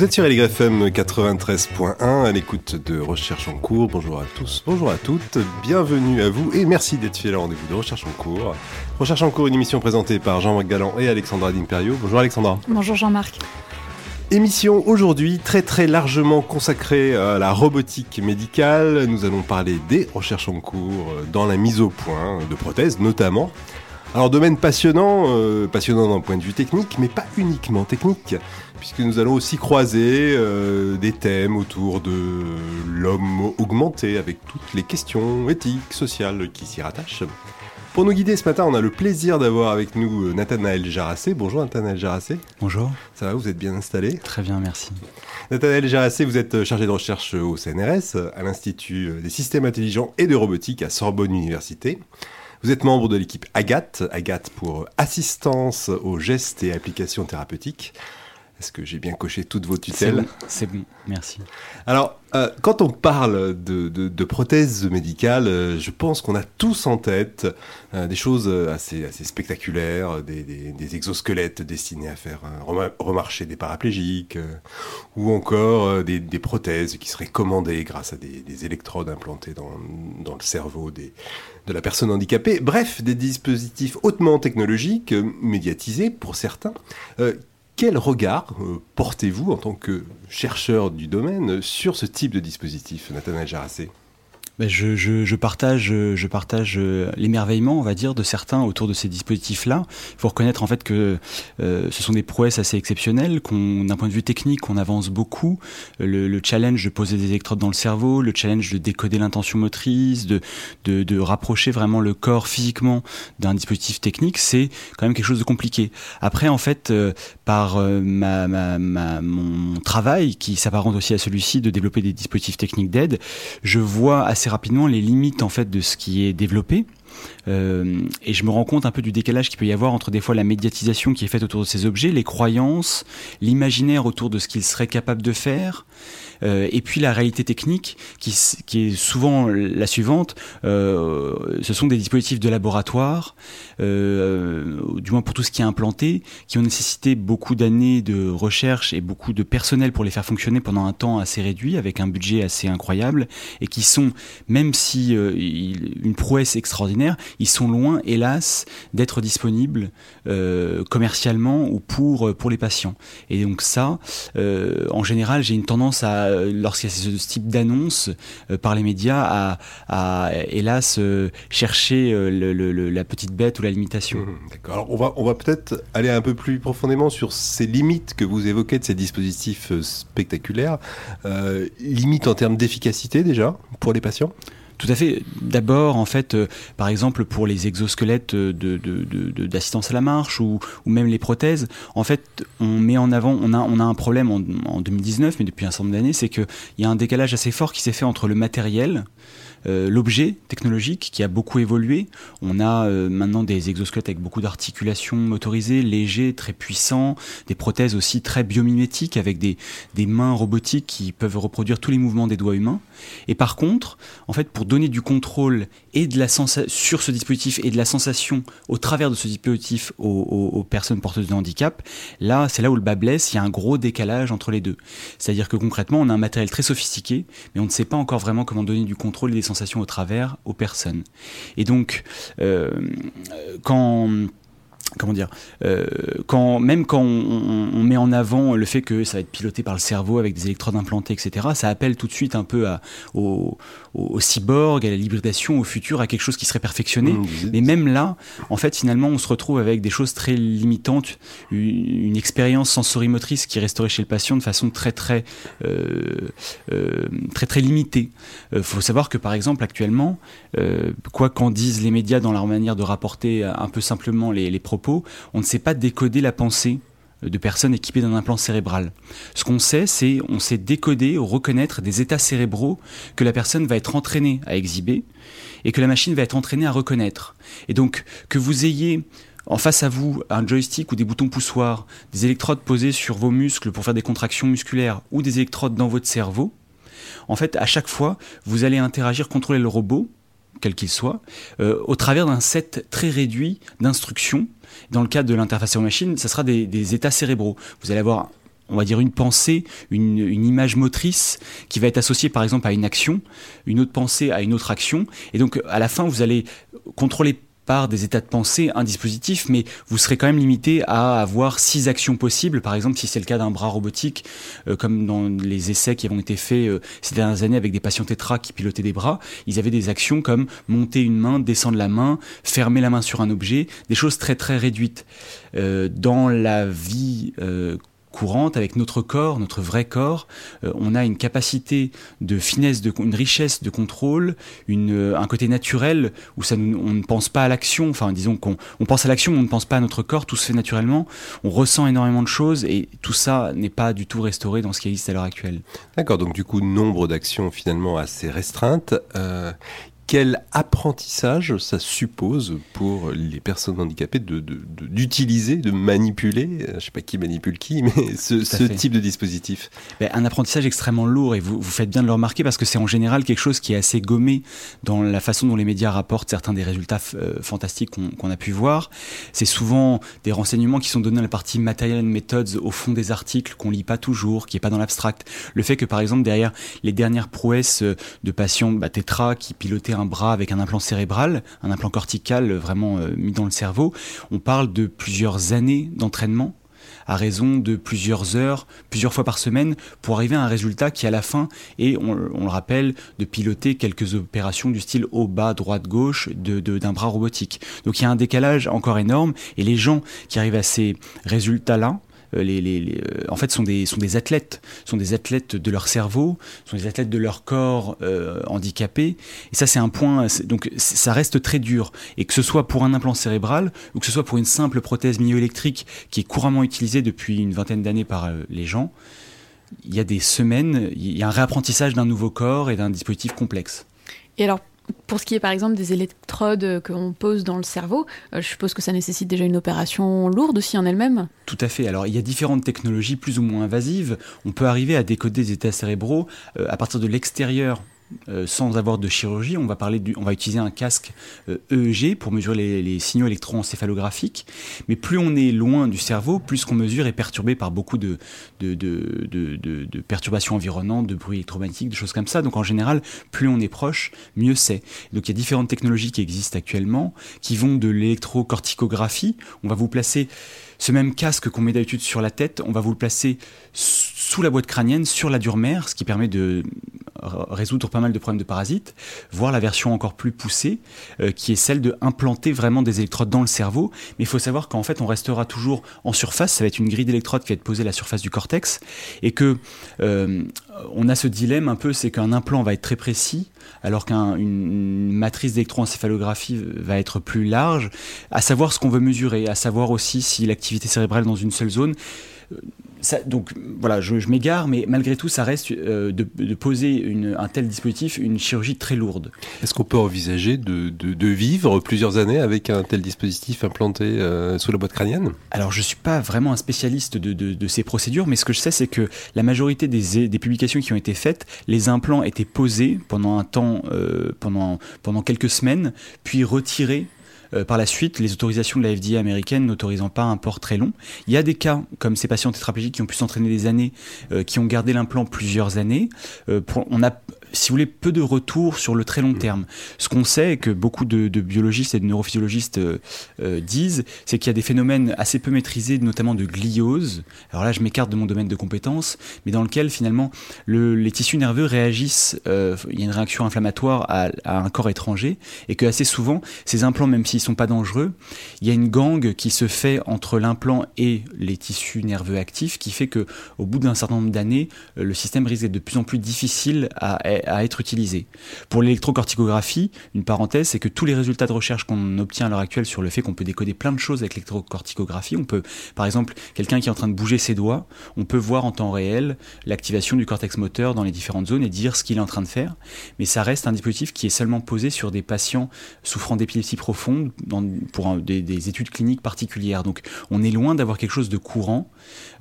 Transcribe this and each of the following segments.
Vous êtes sur LGFM 93.1 à l'écoute de Recherche en cours. Bonjour à tous, bonjour à toutes, bienvenue à vous et merci d'être fidèle au rendez-vous de Recherche en cours. Recherche en cours, une émission présentée par Jean-Marc Galland et Alexandra D'Imperio. Bonjour Alexandra. Bonjour Jean-Marc. Émission aujourd'hui très très largement consacrée à la robotique médicale. Nous allons parler des recherches en cours dans la mise au point de prothèses notamment. Alors domaine passionnant, euh, passionnant d'un point de vue technique, mais pas uniquement technique, puisque nous allons aussi croiser euh, des thèmes autour de l'homme augmenté, avec toutes les questions éthiques, sociales qui s'y rattachent. Pour nous guider ce matin, on a le plaisir d'avoir avec nous euh, Nathanaël Jarassé. Bonjour Nathanaël Jarassé. Bonjour. Ça va, vous êtes bien installé? Très bien, merci. Nathanaël Jarassé, vous êtes chargé de recherche au CNRS, à l'Institut des systèmes intelligents et de robotique à Sorbonne Université. Vous êtes membre de l'équipe AGAT, AGAT pour assistance aux gestes et applications thérapeutiques. Est-ce que j'ai bien coché toutes vos tutelles C'est bon, merci. Alors, euh, quand on parle de, prothèses médicales, euh, je pense qu'on a tous en tête euh, des choses assez, assez spectaculaires, des, exosquelettes destinés à faire remarcher des paraplégiques, ou encore des, prothèses qui seraient commandées grâce à des, électrodes implantées dans, dans le cerveau des, de la personne handicapée. Bref, des dispositifs hautement technologiques, médiatisés pour certains, quel regard euh, portez-vous en tant que chercheur du domaine sur ce type de dispositif, Nathanaël Jarassé ben, je, je, je, partage, je partage euh, l'émerveillement, on va dire, de certains autour de ces dispositifs-là. Il faut reconnaître en fait que euh, ce sont des prouesses assez exceptionnelles, qu'on, d'un point de vue technique, on avance beaucoup. Le, le, challenge de poser des électrodes dans le cerveau, le challenge de décoder l'intention motrice, de, de, de rapprocher vraiment le corps physiquement d'un dispositif technique, c'est quand même quelque chose de compliqué. Après, en fait, euh, par ma, ma, ma, mon travail, qui s'apparente aussi à celui-ci, de développer des dispositifs techniques d'aide, je vois assez rapidement les limites en fait de ce qui est développé. Euh, et je me rends compte un peu du décalage qu'il peut y avoir entre des fois la médiatisation qui est faite autour de ces objets, les croyances, l'imaginaire autour de ce qu'ils seraient capables de faire, et puis la réalité technique qui, est souvent la suivante. Euh, ce sont des dispositifs de laboratoire, euh, du moins pour tout ce qui est implanté, qui ont nécessité beaucoup d'années de recherche et beaucoup de personnel pour les faire fonctionner pendant un temps assez réduit, avec un budget assez incroyable, et qui sont, même si une prouesse extraordinaire, ils sont loin, hélas, d'être disponibles commercialement ou pour, pour les patients. Et donc ça, en général, j'ai une tendance à euh, lorsqu'il y a ce type d'annonce euh, par les médias, à, hélas euh, chercher la petite bête ou la limitation. Mmh, d'accord. Alors on va, on va peut-être aller un peu plus profondément sur ces limites que vous évoquez de ces dispositifs spectaculaires. limites en termes d'efficacité déjà pour les patients? Tout à fait. D'abord, en fait, euh, par exemple, pour les exosquelettes d'assistance à la marche ou, même les prothèses, en fait, on met en avant, on a, un problème en, en 2019, mais depuis un certain nombre d'années, c'est qu'il y a un décalage assez fort qui s'est fait entre le matériel, euh, l'objet technologique qui a beaucoup évolué. On a euh, maintenant des exosquelettes avec beaucoup d'articulations motorisées, légers, très puissants, des prothèses aussi très biomimétiques avec des mains robotiques qui peuvent reproduire tous les mouvements des doigts humains. Et par contre, en fait, pour donner du contrôle et de la sur ce dispositif et de la sensation au travers de ce dispositif aux, personnes porteuses de handicap, là, c'est là où le bas blesse. Il y a un gros décalage entre les deux. C'est-à-dire que concrètement, on a un matériel très sophistiqué, mais on ne sait pas encore vraiment comment donner du contrôle et des sensations au travers aux personnes. Et donc, euh, quand comment dire, euh, quand, même quand on, met en avant le fait que ça va être piloté par le cerveau avec des électrodes implantées, etc., ça appelle tout de suite un peu à, au, au, cyborg, à la l'hybridation, au futur, à quelque chose qui serait perfectionné. Mmh, Mais même là, en fait, finalement, on se retrouve avec des choses très limitantes, une, expérience sensorimotrice qui resterait chez le patient de façon très très euh, euh, très très limitée. Il faut savoir que par exemple actuellement, quoi qu'en disent les médias dans leur manière de rapporter un peu simplement les, les propos, on ne sait pas décoder la pensée de personnes équipées d'un implant cérébral. Ce qu'on sait, c'est on sait décoder ou reconnaître des états cérébraux que la personne va être entraînée à exhiber et que la machine va être entraînée à reconnaître. Et donc que vous ayez en face à vous un joystick ou des boutons poussoirs, des électrodes posées sur vos muscles pour faire des contractions musculaires ou des électrodes dans votre cerveau, en fait, à chaque fois, vous allez interagir, contrôler le robot, quel qu'il soit, euh, au travers d'un set très réduit d'instructions. Dans le cadre de l'interface aux machine, ce sera des, états cérébraux. Vous allez avoir on va dire une pensée, une, image motrice qui va être associée par exemple à une action, une autre pensée à une autre action. Et donc à la fin, vous allez contrôler des états de pensée, un dispositif, mais vous serez quand même limité à avoir six actions possibles. Par exemple, si c'est le cas d'un bras robotique, euh, comme dans les essais qui ont été faits euh, ces dernières années avec des patients tétra qui pilotaient des bras, ils avaient des actions comme monter une main, descendre la main, fermer la main sur un objet, des choses très très réduites. Euh, dans la vie courante avec notre corps, notre vrai corps, euh, on a une capacité de finesse, de, une richesse de contrôle, une, euh, un côté naturel où ça, on ne pense pas à l'action, enfin disons qu'on on pense à l'action on ne pense pas à notre corps, tout se fait naturellement, on ressent énormément de choses et tout ça n'est pas du tout restauré dans ce qui existe à l'heure actuelle. D'accord, donc du coup nombre d'actions finalement assez restreintes. Euh, quel apprentissage ça suppose pour les personnes handicapées d'utiliser, de, de, manipuler, euh, je ne sais pas qui manipule qui, mais ce, type de dispositif? Ben, Un apprentissage extrêmement lourd et vous, vous faites bien de le remarquer parce que c'est en général quelque chose qui est assez gommé dans la façon dont les médias rapportent certains des résultats euh, fantastiques qu'on a pu voir. C'est souvent des renseignements qui sont donnés à la partie material methods au fond des articles qu'on lit pas toujours, qui est pas dans l'abstract. Le fait que par exemple derrière les dernières prouesses euh, de patients bah, tétra qui pilotaient un bras avec un implant cérébral, un implant cortical vraiment euh, mis dans le cerveau. On parle de plusieurs années d'entraînement à raison de plusieurs heures, plusieurs fois par semaine, pour arriver à un résultat qui à la fin est, on, le rappelle, de piloter quelques opérations du style haut, bas, droite, gauche d'un de, d'un bras robotique. Donc il y a un décalage encore énorme, et les gens qui arrivent à ces résultats-là, euh, les, euh, en fait, sont des, sont des athlètes, sont des athlètes de leur cerveau, sont des athlètes de leur corps euh, handicapé. Et ça, c'est un point. Donc, ça reste très dur. Et que ce soit pour un implant cérébral ou que ce soit pour une simple prothèse myoélectrique qui est couramment utilisée depuis une vingtaine d'années par les gens, il y a des semaines, il y a un réapprentissage d'un nouveau corps et d'un dispositif complexe. Et alors, pour ce qui est par exemple des électrodes qu'on pose dans le cerveau, euh, je suppose que ça nécessite déjà une opération lourde aussi en elle-même Tout à fait. Alors il y a différentes technologies plus ou moins invasives. On peut arriver à décoder des états cérébraux euh, à partir de l'extérieur euh, sans avoir de chirurgie. On va, utiliser un casque EEG pour mesurer les, signaux électroencéphalographiques. Mais plus on est loin du cerveau, plus ce qu'on mesure est perturbé par beaucoup de, perturbations environnantes, de bruits électromagnétiques, de choses comme ça. Donc en général, plus on est proche, mieux c'est. Donc il y a différentes technologies qui existent actuellement, qui vont de l'électrocorticographie. On va vous placer ce même casque qu'on met d'habitude sur la tête, on va vous le placer sous la boîte crânienne, sur la dure mère, ce qui permet de résoudre pas mal de problèmes de parasites, voire la version encore plus poussée, euh, qui est celle de implanter vraiment des électrodes dans le cerveau. Mais il faut savoir qu'en fait, on restera toujours en surface. Ça va être une grille d'électrodes qui va être posée à la surface du cortex, et que euh, on a ce dilemme un peu, c'est qu'un implant va être très précis, alors qu'une matrice d'électroencéphalographie va être plus large, à savoir ce qu'on veut mesurer, à savoir aussi si l'activité cérébrale dans une seule zone donc voilà, je, m'égare, mais malgré tout, ça reste euh, de, poser un tel dispositif une chirurgie très lourde. Est-ce qu'on peut envisager de, vivre plusieurs années avec un tel dispositif implanté euh, sous la boîte crânienne? Alors, je ne suis pas vraiment un spécialiste de, ces procédures, mais ce que je sais, c'est que la majorité des, publications qui ont été faites, les implants étaient posés pendant un temps, euh, pendant, pendant quelques semaines, puis retirés euh, par la suite, les autorisations de la FDA américaine n'autorisant pas un port très long. Il y a des cas, comme ces patients tétraplégiques qui ont pu s'entraîner des années, euh, qui ont gardé l'implant plusieurs années. Euh, on a si vous voulez, peu de retours sur le très long terme. Ce qu'on sait, et que beaucoup de, biologistes et de neurophysiologistes euh, euh, disent, c'est qu'il y a des phénomènes assez peu maîtrisés, notamment de gliose. Alors là, je m'écarte de mon domaine de compétences, mais dans lequel finalement les tissus nerveux réagissent, euh, il y a une réaction inflammatoire à, un corps étranger, et que assez souvent, ces implants, même s'ils sont pas dangereux, il y a une gangue qui se fait entre l'implant et les tissus nerveux actifs, qui fait que au bout d'un certain nombre d'années, euh, le système risque d'être de plus en plus difficile à être utilisé. Pour l'électrocorticographie, une parenthèse, c'est que tous les résultats de recherche qu'on obtient à l'heure actuelle sur le fait qu'on peut décoder plein de choses avec l'électrocorticographie, on peut, par exemple, quelqu'un qui est en train de bouger ses doigts, on peut voir en temps réel l'activation du cortex moteur dans les différentes zones et dire ce qu'il est en train de faire. Mais ça reste un dispositif qui est seulement posé sur des patients souffrant d'épilepsie profonde dans, pour des, études cliniques particulières. Donc on est loin d'avoir quelque chose de courant.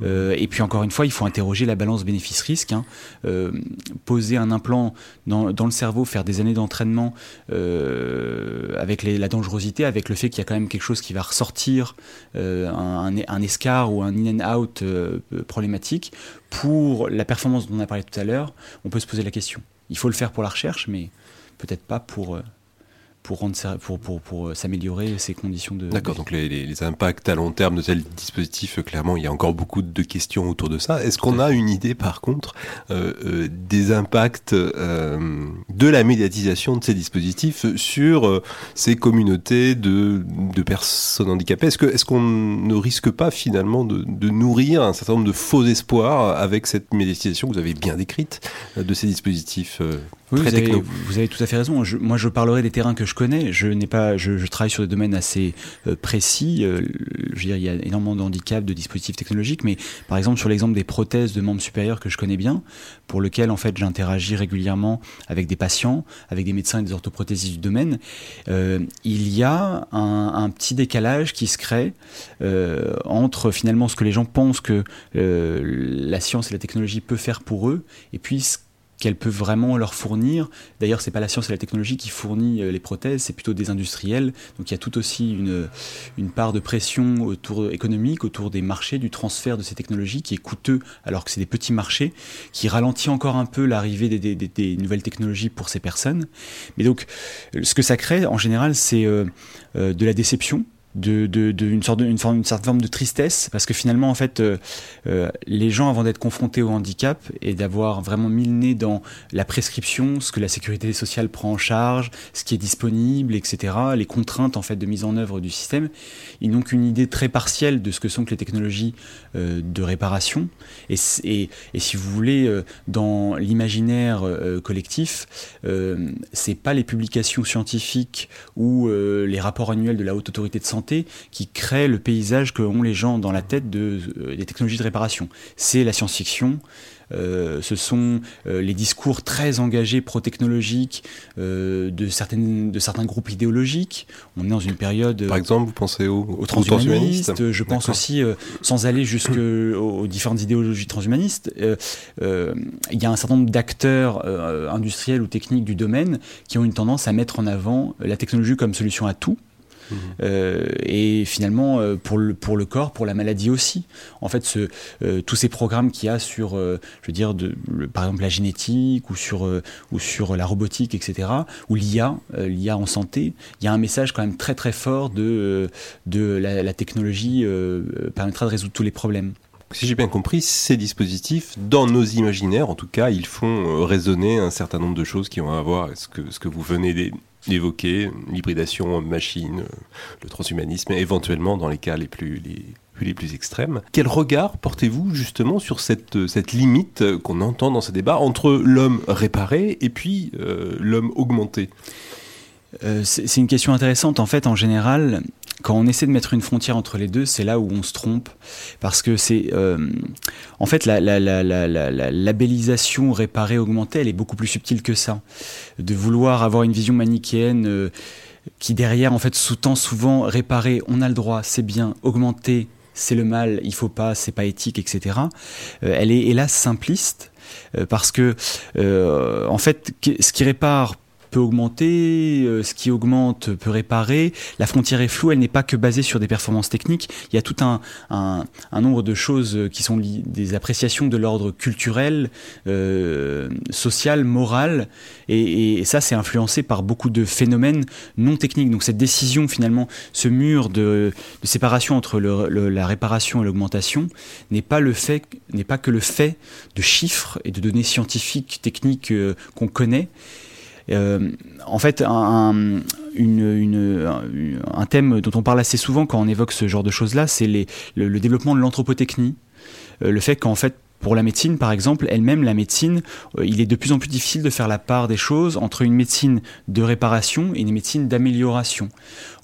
Euh, et puis encore une fois, il faut interroger la balance bénéfice-risque. Hein. Euh, poser un implant dans, dans, le cerveau, faire des années d'entraînement euh, avec les, la dangerosité, avec le fait qu'il y a quand même quelque chose qui va ressortir, un, un, escar ou un in and out problématique, pour la performance dont on a parlé tout à l'heure, on peut se poser la question. Il faut le faire pour la recherche, mais peut-être pas pour, pour, rendre, pour, pour, pour euh, s'améliorer ces conditions de... D'accord, donc les, les, impacts à long terme de tels dispositifs, euh, clairement, il y a encore beaucoup de questions autour de ça. Est-ce qu'on a une idée, par contre, euh, des impacts euh, de la médiatisation de ces dispositifs sur ces communautés de, de personnes handicapées? Est-ce qu'on est qu'on ne risque pas, finalement, de, de, nourrir un certain nombre de faux espoirs avec cette médiatisation que vous avez bien décrite de ces dispositifs oui, vous avez, vous avez, tout à fait raison. Je, moi, je parlerai des terrains que je connais. Je n'ai pas, je, je, travaille sur des domaines assez euh, précis. Euh, je veux dire, il y a énormément de handicaps, de dispositifs technologiques, mais par exemple sur l'exemple des prothèses de membres supérieurs que je connais bien, pour lequel en fait j'interagis régulièrement avec des patients, avec des médecins et des orthoprothésistes du domaine, euh, il y a un, un, petit décalage qui se crée euh, entre finalement ce que les gens pensent que la science et la technologie peut faire pour eux, et puis ce qu'elle peut vraiment leur fournir. D'ailleurs, c'est pas la science et la technologie qui fournit euh, les prothèses, c'est plutôt des industriels. Donc il y a tout aussi une, une part de pression autour économique, autour des marchés, du transfert de ces technologies qui est coûteux alors que c'est des petits marchés, qui ralentit encore un peu l'arrivée des, des, des, nouvelles technologies pour ces personnes. Mais donc, ce que ça crée en général, c'est euh, euh, de la déception de, une, sorte de, une, forme, une certaine forme de tristesse. Parce que finalement en fait euh, euh, les gens avant d'être confrontés au handicap et d'avoir vraiment mis le nez dans la prescription ce que la sécurité sociale prend en charge ce qui est disponible etc les contraintes en fait de mise en œuvre du système ils n'ont qu'une idée très partielle de ce que sont que les technologies euh, de réparation. Et, et, et, si vous voulez dans l'imaginaire collectif c'est pas les publications scientifiques ou les rapports annuels de la haute autorité de santé qui crée le paysage que ont les gens dans la tête de, euh, des technologies de réparation. C'est la science-fiction, euh, ce sont euh, les discours très engagés pro-technologiques euh, de, certaines, de certains groupes idéologiques. On est dans une période... Par exemple, vous pensez aux, aux transhumanistes Je pense aussi, sans aller jusqu'aux différentes idéologies transhumanistes, il y a un certain nombre d'acteurs industriels ou techniques du domaine qui ont une tendance à mettre en avant la technologie comme solution à tout. Euh, et finalement, euh, pour, le, pour le corps, pour la maladie aussi. En fait, euh, tous ces programmes qu'il y a sur, je veux dire, par exemple la génétique ou sur, ou sur la robotique, etc., ou l'IA, l'IA en santé, il y a un message quand même très très fort de, de la, la technologie permettra de résoudre tous les problèmes. Si j'ai bien compris, ces dispositifs, dans nos imaginaires, en tout cas, ils font résonner un certain nombre de choses qui ont à voir avec ce que, ce que vous venez évoqué, l'hybridation machine, le transhumanisme, éventuellement dans les cas les plus, les, plus extrêmes. Quel regard portez-vous justement sur cette, limite qu'on entend dans ces débats entre l'homme réparé et puis euh, l'homme augmenté? Euh, c'est une question intéressante. En fait, en général, quand on essaie de mettre une frontière entre les deux, c'est là où on se trompe. Parce que c'est. Euh, en fait, la, la, la, la, labellisation réparée, augmentée, elle est beaucoup plus subtile que ça. De vouloir avoir une vision manichéenne. Euh, qui derrière en fait sous-tend souvent réparer, on a le droit, c'est bien, augmenter, c'est le mal, il faut pas, c'est pas éthique, etc. Elle est hélas simpliste parce que en fait ce qui répare peut augmenter, euh, ce qui augmente peut réparer. La frontière est floue, elle n'est pas que basée sur des performances techniques. Il y a tout un, nombre de choses qui sont des appréciations de l'ordre culturel, euh, social, moral, et, ça c'est influencé par beaucoup de phénomènes non techniques. Donc cette décision finalement, ce mur de, séparation entre la réparation et l'augmentation n'est pas le fait, pas que le fait de chiffres et de données scientifiques, techniques euh, qu'on connaît, euh, en fait, un, thème dont on parle assez souvent quand on évoque ce genre de choses-là, c'est le développement de l'anthropotechnie. Euh, le fait qu'en fait, pour la médecine, par exemple, elle-même, la médecine, euh, il est de plus en plus difficile de faire la part des choses entre une médecine de réparation et une médecine d'amélioration.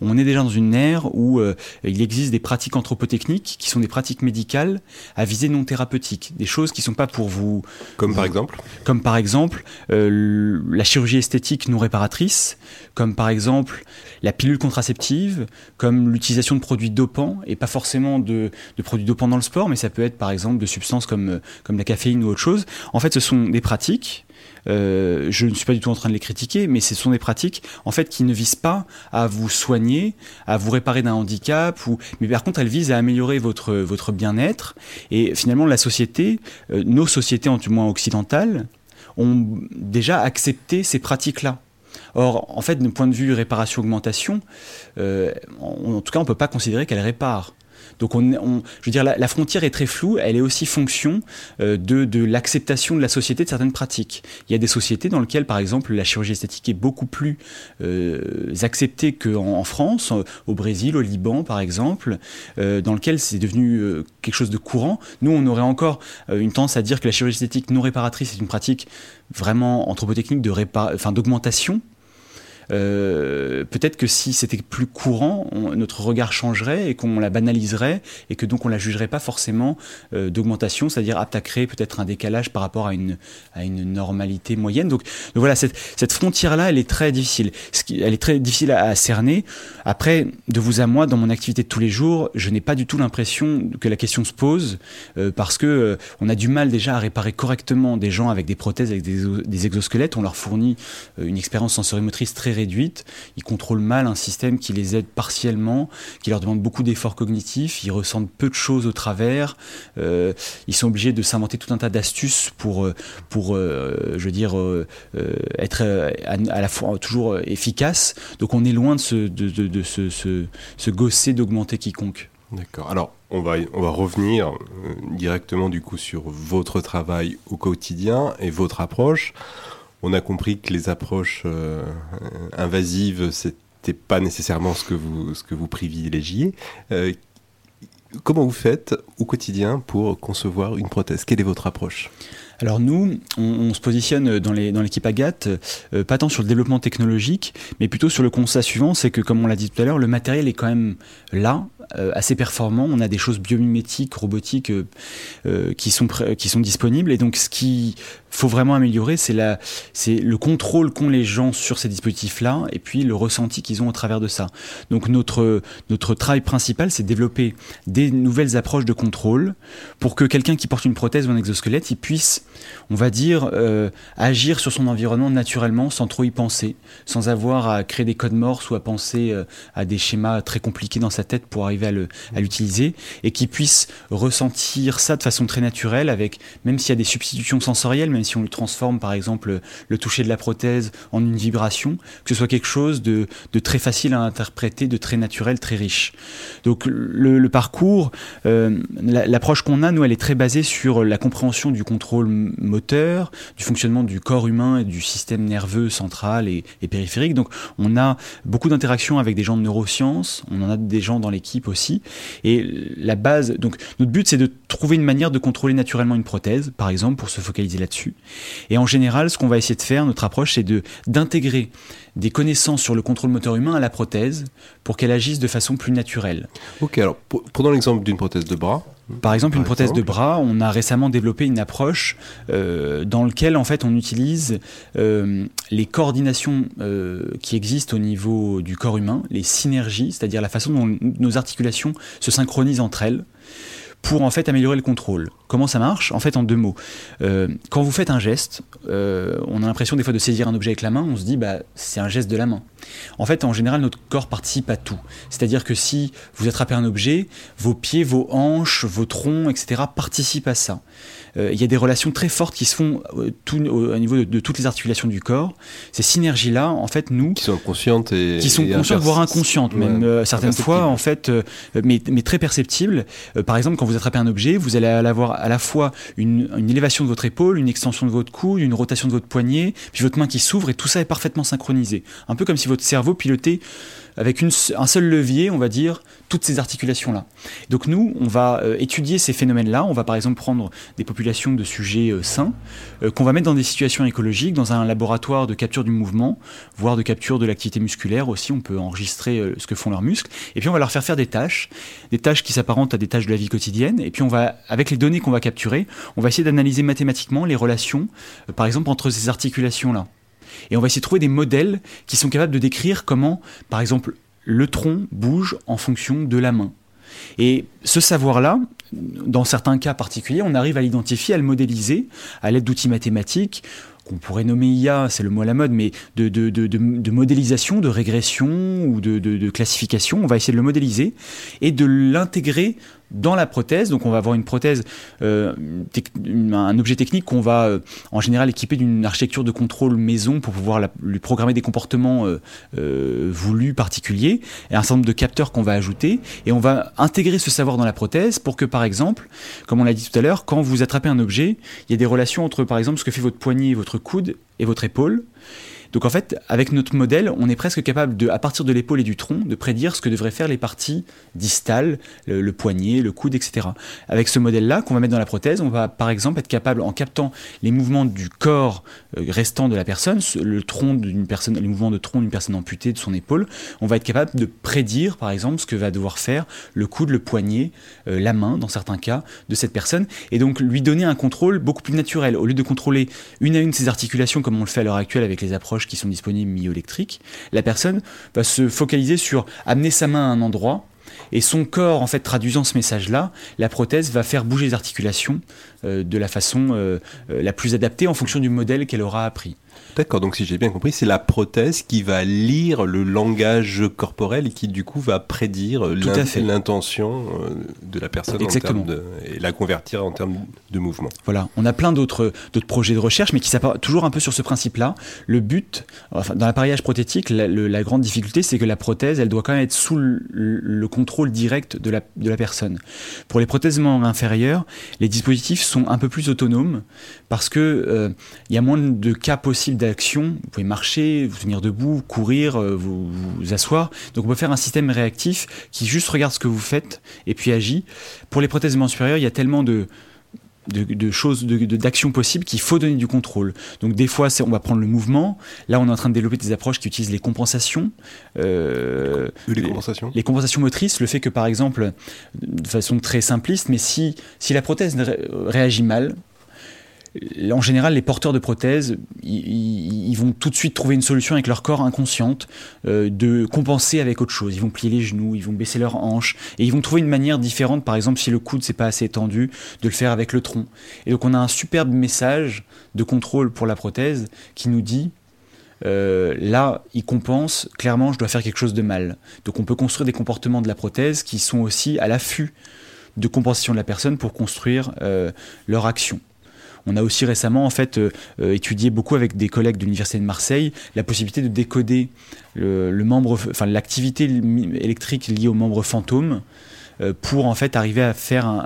On est déjà dans une ère où euh, il existe des pratiques anthropotechniques qui sont des pratiques médicales à visée non thérapeutique, des choses qui sont pas pour vous Comme par exemple comme par exemple euh, la chirurgie esthétique non réparatrice, comme par exemple la pilule contraceptive, comme l'utilisation de produits dopants, et pas forcément de, de produits dopants dans le sport, mais ça peut être par exemple de substances comme, comme la caféine ou autre chose. En fait, ce sont des pratiques. euh, je ne suis pas du tout en train de les critiquer, mais ce sont des pratiques en fait qui ne visent pas à vous soigner, à vous réparer d'un handicap, mais par contre elles visent à améliorer votre votre bien-être. Et finalement, la société, euh, nos sociétés, en tout moins occidentales, ont déjà accepté ces pratiques-là. Or, en fait, d'un point de vue réparation-augmentation, euh, en, en tout cas, on ne peut pas considérer qu'elle répare. Donc, on, on- je veux dire, la, frontière est très floue. Elle est aussi fonction euh, de, de l'acceptation de la société de certaines pratiques. Il y a des sociétés dans lesquelles, par exemple, la chirurgie esthétique est beaucoup plus euh, acceptée qu'en en France, au Brésil, au Liban, par exemple, euh, dans lequel c'est devenu euh, quelque chose de courant. Nous, on aurait encore euh, une tendance à dire que la chirurgie esthétique non réparatrice est une pratique vraiment anthropotechnique de d'augmentation. Euh, peut-être que si c'était plus courant, notre regard changerait et qu'on la banaliserait et que donc on la jugerait pas forcément euh, d'augmentation, c'est-à-dire apte à créer peut-être un décalage par rapport à une, à une normalité moyenne. Donc, voilà, cette, cette frontière-là, elle est très difficile. Elle est très difficile à, cerner. Après, de vous à moi, dans mon activité de tous les jours, je n'ai pas du tout l'impression que la question se pose euh, parce que on a du mal déjà à réparer correctement des gens avec des prothèses, avec des, exosquelettes. On leur fournit une expérience sensorimotrice très réduite. Ils contrôlent mal un système qui les aide partiellement, qui leur demande beaucoup d'efforts cognitifs. Ils ressentent peu de choses au travers. Euh, ils sont obligés de s'inventer tout un tas d'astuces pour, euh, pour euh, je dire, être à, la fois toujours efficace. Donc on est loin de se, de, se, se, se gosser d'augmenter quiconque. D'accord. Alors, on va, on va revenir directement du coup sur votre travail au quotidien et votre approche. On a compris que les approches euh, invasives, c'était pas nécessairement ce que vous, ce que vous privilégiez. Euh, comment vous faites au quotidien pour concevoir une prothèse? Quelle est votre approche? Alors nous, on, se positionne dans dans l'équipe Agathe, euh, pas tant sur le développement technologique, mais plutôt sur le constat suivant, c'est que comme on l'a dit tout à l'heure, le matériel est quand même là, euh, assez performant. On a des choses biomimétiques, robotiques qui, sont qui sont disponibles. Et donc ce qu'il faut vraiment améliorer, c'est le contrôle qu'ont les gens sur ces dispositifs-là et puis le ressenti qu'ils ont au travers de ça. Donc notre, notre travail principal, c'est de développer des nouvelles approches de contrôle pour que quelqu'un qui porte une prothèse ou un exosquelette, il puisse, on va dire, euh, agir sur son environnement naturellement sans trop y penser, sans avoir à créer des codes morses ou à penser euh, à des schémas très compliqués dans sa tête pour arriver à l'utiliser, et qui puisse ressentir ça de façon très naturelle, avec même s'il y a des substitutions sensorielles, même si on lui transforme par exemple le toucher de la prothèse en une vibration, que ce soit quelque chose de, de très facile à interpréter, de très naturel, très riche. Donc le, parcours, euh, la- l'approche qu'on a, nous, elle est très basée sur la compréhension du contrôle moteur, du fonctionnement du corps humain et du système nerveux central et périphérique. Donc on a beaucoup d'interactions avec des gens de neurosciences, on en a des gens dans l'équipe aussi. Et la base, donc notre but, c'est de trouver une manière de contrôler naturellement une prothèse, par exemple, pour se focaliser là-dessus. Et en général, ce qu'on va essayer de faire, notre approche, c'est de d'intégrer des connaissances sur le contrôle moteur humain à la prothèse pour qu'elle agisse de façon plus naturelle. Ok, alors prenons l'exemple d'une prothèse de bras. Par exemple, une prothèse de bras, on a récemment développé une approche euh, dans laquelle en fait on utilise euh, les coordinations euh, qui existent au niveau du corps humain, les synergies, c'est-à-dire la façon dont nos articulations se synchronisent entre elles pour en fait améliorer le contrôle. Comment ça marche? En fait, en deux mots. Euh, quand vous faites un geste, euh, on a l'impression des fois de saisir un objet avec la main, on se dit bah c'est un geste de la main. En fait, en général, notre corps participe à tout. C'est-à-dire que si vous attrapez un objet, vos pieds, vos hanches, vos troncs, etc. participent à ça. Euh, Il y a des relations très fortes qui se font euh, tout- au, au niveau de, de toutes les articulations du corps. Ces synergies-là, en fait, nous, Qui sont conscientes et. qui sont et conscientes, voire inconscientes, même Ouais, euh, certaines fois, en fait, euh, mais, mais très perceptibles. Euh, par exemple, quand vous attrapez un objet, vous allez avoir à la fois une, élévation de votre épaule, une extension de votre cou, une rotation de votre poignet, puis votre main qui s'ouvre, et tout ça est parfaitement synchronisé. Un peu comme si votre cerveau piloter avec un seul levier, on va dire, toutes ces articulations-là. Donc nous, on va euh, étudier ces phénomènes-là. On va par exemple prendre des populations de sujets euh, sains euh, qu'on va mettre dans des situations écologiques, dans un laboratoire de capture du mouvement, voire de capture de l'activité musculaire aussi. On peut enregistrer ce que font leurs muscles. Et puis on va leur faire faire des tâches, des tâches qui s'apparentent à des tâches de la vie quotidienne. Et puis on va, avec les données qu'on va capturer, on va essayer d'analyser mathématiquement les relations, par exemple, entre ces articulations-là. Et on va essayer de trouver des modèles qui sont capables de décrire comment, par exemple, le tronc bouge en fonction de la main. Et ce savoir-là, dans certains cas particuliers, on arrive à l'identifier, à le modéliser à l'aide d'outils mathématiques qu'on pourrait nommer IA, c'est le mot à la mode, mais de, de, de, de modélisation, de régression ou de, classification. On va essayer de le modéliser et de l'intégrer dans la prothèse. Donc on va avoir une prothèse, euh, un objet technique qu'on va euh, en général équiper d'une architecture de contrôle maison pour pouvoir lui programmer des comportements euh, voulus particuliers et un certain nombre de capteurs qu'on va ajouter. Et on va intégrer ce savoir dans la prothèse pour que par exemple, comme on l'a dit tout à l'heure, quand vous attrapez un objet, il y a des relations entre par exemple ce que fait votre poignet, votre coude et votre épaule. Donc en fait, avec notre modèle, on est presque capable de, à partir de l'épaule et du tronc, de prédire ce que devraient faire les parties distales, le, poignet, le coude, etc. Avec ce modèle-là qu'on va mettre dans la prothèse, on va par exemple être capable, en captant les mouvements du corps euh, restant de la personne, le tronc d'une personne, les mouvements de tronc d'une personne amputée de son épaule, on va être capable de prédire, par exemple, ce que va devoir faire le coude, le poignet, euh, la main, dans certains cas, de cette personne, et donc lui donner un contrôle beaucoup plus naturel. Au lieu de contrôler une à une ses articulations comme on le fait à l'heure actuelle avec les approches qui sont disponibles myoélectriques, la personne va se focaliser sur amener sa main à un endroit et son corps, en fait, traduisant ce message-là, la prothèse va faire bouger les articulations euh, de la façon euh, euh, la plus adaptée en fonction du modèle qu'elle aura appris. D'accord, donc si j'ai bien compris, c'est la prothèse qui va lire le langage corporel et qui du coup va prédire l'intention euh, de la personne Exactement. En de, et la convertir en termes de mouvement. Voilà, on a plein d'autres projets de recherche, mais qui s'apparent toujours un peu sur ce principe-là. Le but, enfin, dans l'appareillage prothétique, la, la, grande difficulté, c'est que la prothèse, elle doit quand même être sous le, contrôle direct de la, de la personne. Pour les prothèses membres inférieurs, les dispositifs sont un peu plus autonomes parce que euh, il y a moins de cas possibles d'action. Vous pouvez marcher, vous tenir debout, courir, euh, vous, asseoir. Donc on peut faire un système réactif qui juste regarde ce que vous faites et puis agit. Pour les prothèses supérieures, il y a tellement de de, choses, d'actions possibles qu'il faut donner du contrôle. Donc des fois, on va prendre le mouvement. Là, on est en train de développer des approches qui utilisent les compensations. Euh, les, compensations les, compensations motrices, le fait que par exemple, de façon très simpliste, mais si, si la prothèse réagit mal, en général, les porteurs de prothèses, ils, vont tout de suite trouver une solution avec leur corps inconsciente euh, de compenser avec autre chose. Ils vont plier les genoux, ils vont baisser leurs hanches, et ils vont trouver une manière différente, par exemple, si le coude c'est pas assez étendu, de le faire avec le tronc. Et donc on a un superbe message de contrôle pour la prothèse qui nous dit euh, là, il compense, clairement, je dois faire quelque chose de mal. Donc on peut construire des comportements de la prothèse qui sont aussi à l'affût de compensation de la personne pour construire euh, leur action. On a aussi récemment en fait euh, euh, étudié beaucoup avec des collègues de l'université de Marseille la possibilité de décoder le, membre, enfin l'activité électrique liée au membre fantôme euh, pour en fait arriver à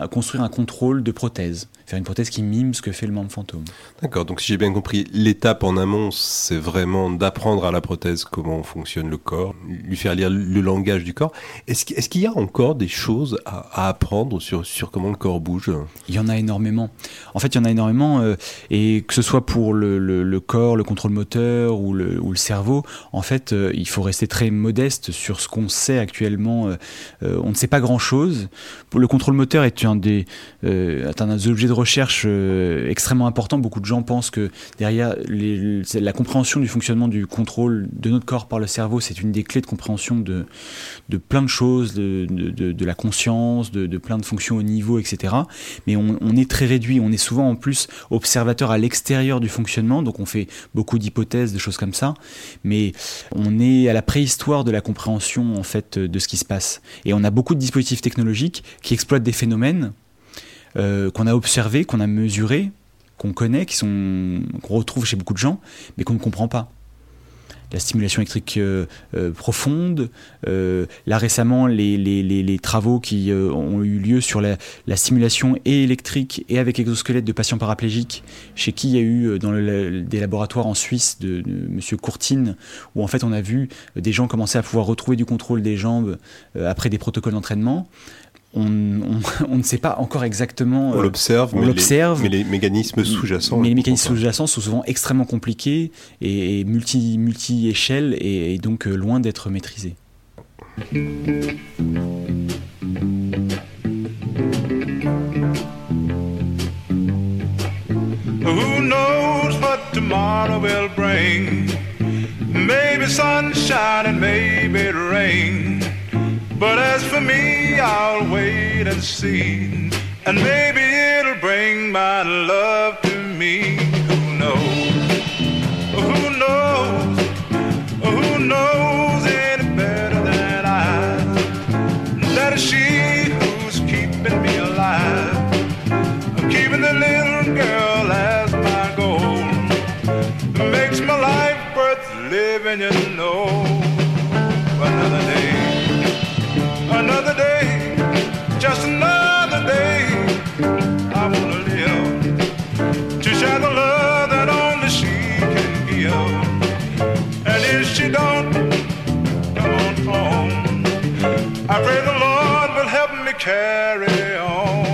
à construire un contrôle de prothèse faire une prothèse qui mime ce que fait le membre fantôme. D'accord, donc si j'ai bien compris, l'étape en amont, c'est vraiment d'apprendre à la prothèse comment fonctionne le corps, lui faire lire le langage du corps. Est-ce qu'il y a encore des choses à, apprendre sur, sur comment le corps bouge? Il y en a énormément. En fait, il y en a énormément, euh, et que ce soit pour le, le, corps, le contrôle moteur ou le, ou le cerveau, en fait, euh, il faut rester très modeste sur ce qu'on sait actuellement. Euh, on ne sait pas grand-chose. Le contrôle moteur est un des, est un des objets de recherche euh, extrêmement important. Beaucoup de gens pensent que derrière la compréhension du fonctionnement du contrôle de notre corps par le cerveau, c'est une des clés de compréhension de, de plein de choses, de, de, la conscience, de, plein de fonctions au niveau, etc. Mais on, on, est très réduit. On est souvent en plus observateur à l'extérieur du fonctionnement, donc on fait beaucoup d'hypothèses, de choses comme ça. Mais on est à la préhistoire de la compréhension en fait de ce qui se passe. Et on a beaucoup de dispositifs technologiques qui exploitent des phénomènes euh, qu'on a observé, qu'on a mesuré, qu'on connaît, qui sont qu'on retrouve chez beaucoup de gens, mais qu'on ne comprend pas. la stimulation électrique euh, euh, profonde. Là récemment, les, travaux qui ont eu lieu sur la, la stimulation électrique et avec exosquelette de patients paraplégiques, chez qui il y a eu dans des laboratoires en Suisse de, de Monsieur Courtine, où en fait on a vu des gens commencer à pouvoir retrouver du contrôle des jambes après des protocoles d'entraînement. On, on, on ne sait pas encore exactement. On euh, l'observe, on mais, mais les mécanismes sous-jacents. Mais les mécanismes sous-jacents sont souvent extrêmement compliqués et, et multi, multi-échelles et, et donc euh, loin d'être maîtrisés. Who knows what tomorrow will bring? Maybe sunshine and maybe rain. But as for me, I'll wait and see. And maybe it'll bring my love to me. Who knows? Who knows? Who knows any better than I? That is she who's keeping me alive. I'm Keeping the little girl as my goal It makes my life worth living, you know. Just another day. I wanna live to share the love that only she can give. And if she don't come on home, I pray the Lord will help me carry on.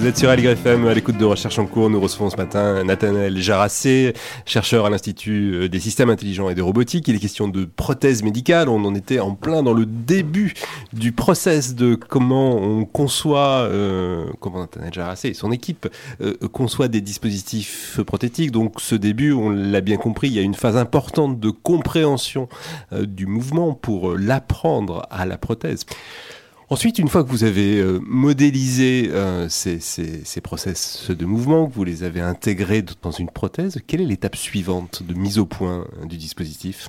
Vous êtes sur Algre FM à l'écoute de Recherche en cours. Nous recevons ce matin Nathanaël Jarassé, chercheur à l'Institut euh, des systèmes intelligents et de robotique. Il est question de prothèses médicales. On en était en plein dans le début du process de comment on conçoit, euh, comment Nathanaël Jarassé et son équipe euh, conçoit des dispositifs prothétiques. Donc ce début, on l'a bien compris, il y a une phase importante de compréhension du mouvement pour l'apprendre à la prothèse. Ensuite, une fois que vous avez euh, modélisé euh, ces, ces, ces process de mouvement, que vous les avez intégrés dans une prothèse, quelle est l'étape suivante de mise au point euh, du dispositif?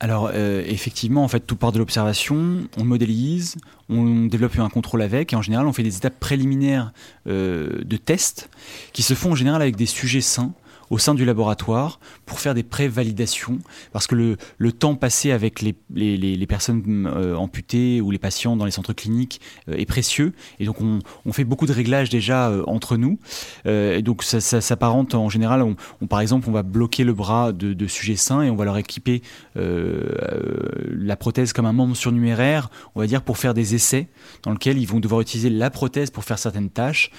Alors effectivement, en fait, tout part de l'observation, on modélise, on développe un contrôle avec, et en général, on fait des étapes préliminaires de tests qui se font en général avec des sujets sains au sein du laboratoire pour faire des pré-validations parce que le, le temps passé avec les, les, personnes euh, amputées ou les patients dans les centres cliniques euh, est précieux. Et donc on, on fait beaucoup de réglages déjà euh, entre nous. Et donc ça, s'apparente en général. On, par exemple on va bloquer le bras de, de sujets sains et on va leur équiper la prothèse comme un membre surnuméraire on va dire pour faire des essais dans lesquels ils vont devoir utiliser la prothèse pour faire certaines tâches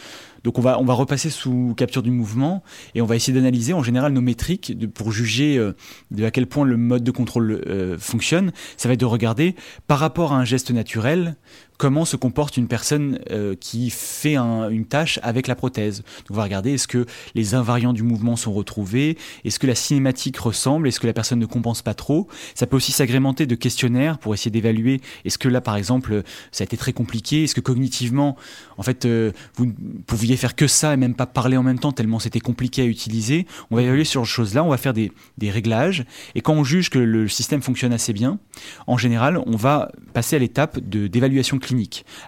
donc on va, on va repasser sous capture du mouvement et on va essayer d'analyser en général nos métriques pour juger euh, de à quel point le mode de contrôle euh, fonctionne. Ça va être de regarder par rapport à un geste naturel comment se comporte une personne euh, qui fait un, une tâche avec la prothèse. Donc on va regarder est-ce que les invariants du mouvement sont retrouvés, est-ce que la cinématique ressemble, est-ce que la personne ne compense pas trop? Ça peut aussi s'agrémenter de questionnaires pour essayer d'évaluer est-ce que là par exemple ça a été très compliqué, est-ce que cognitivement en fait euh, vous ne pouviez faire que ça et même pas parler en même temps tellement c'était compliqué à utiliser? On va évaluer sur ces choses-là, on va faire des, des réglages et quand on juge que le système fonctionne assez bien, en général on va passer à l'étape d'évaluation clinique.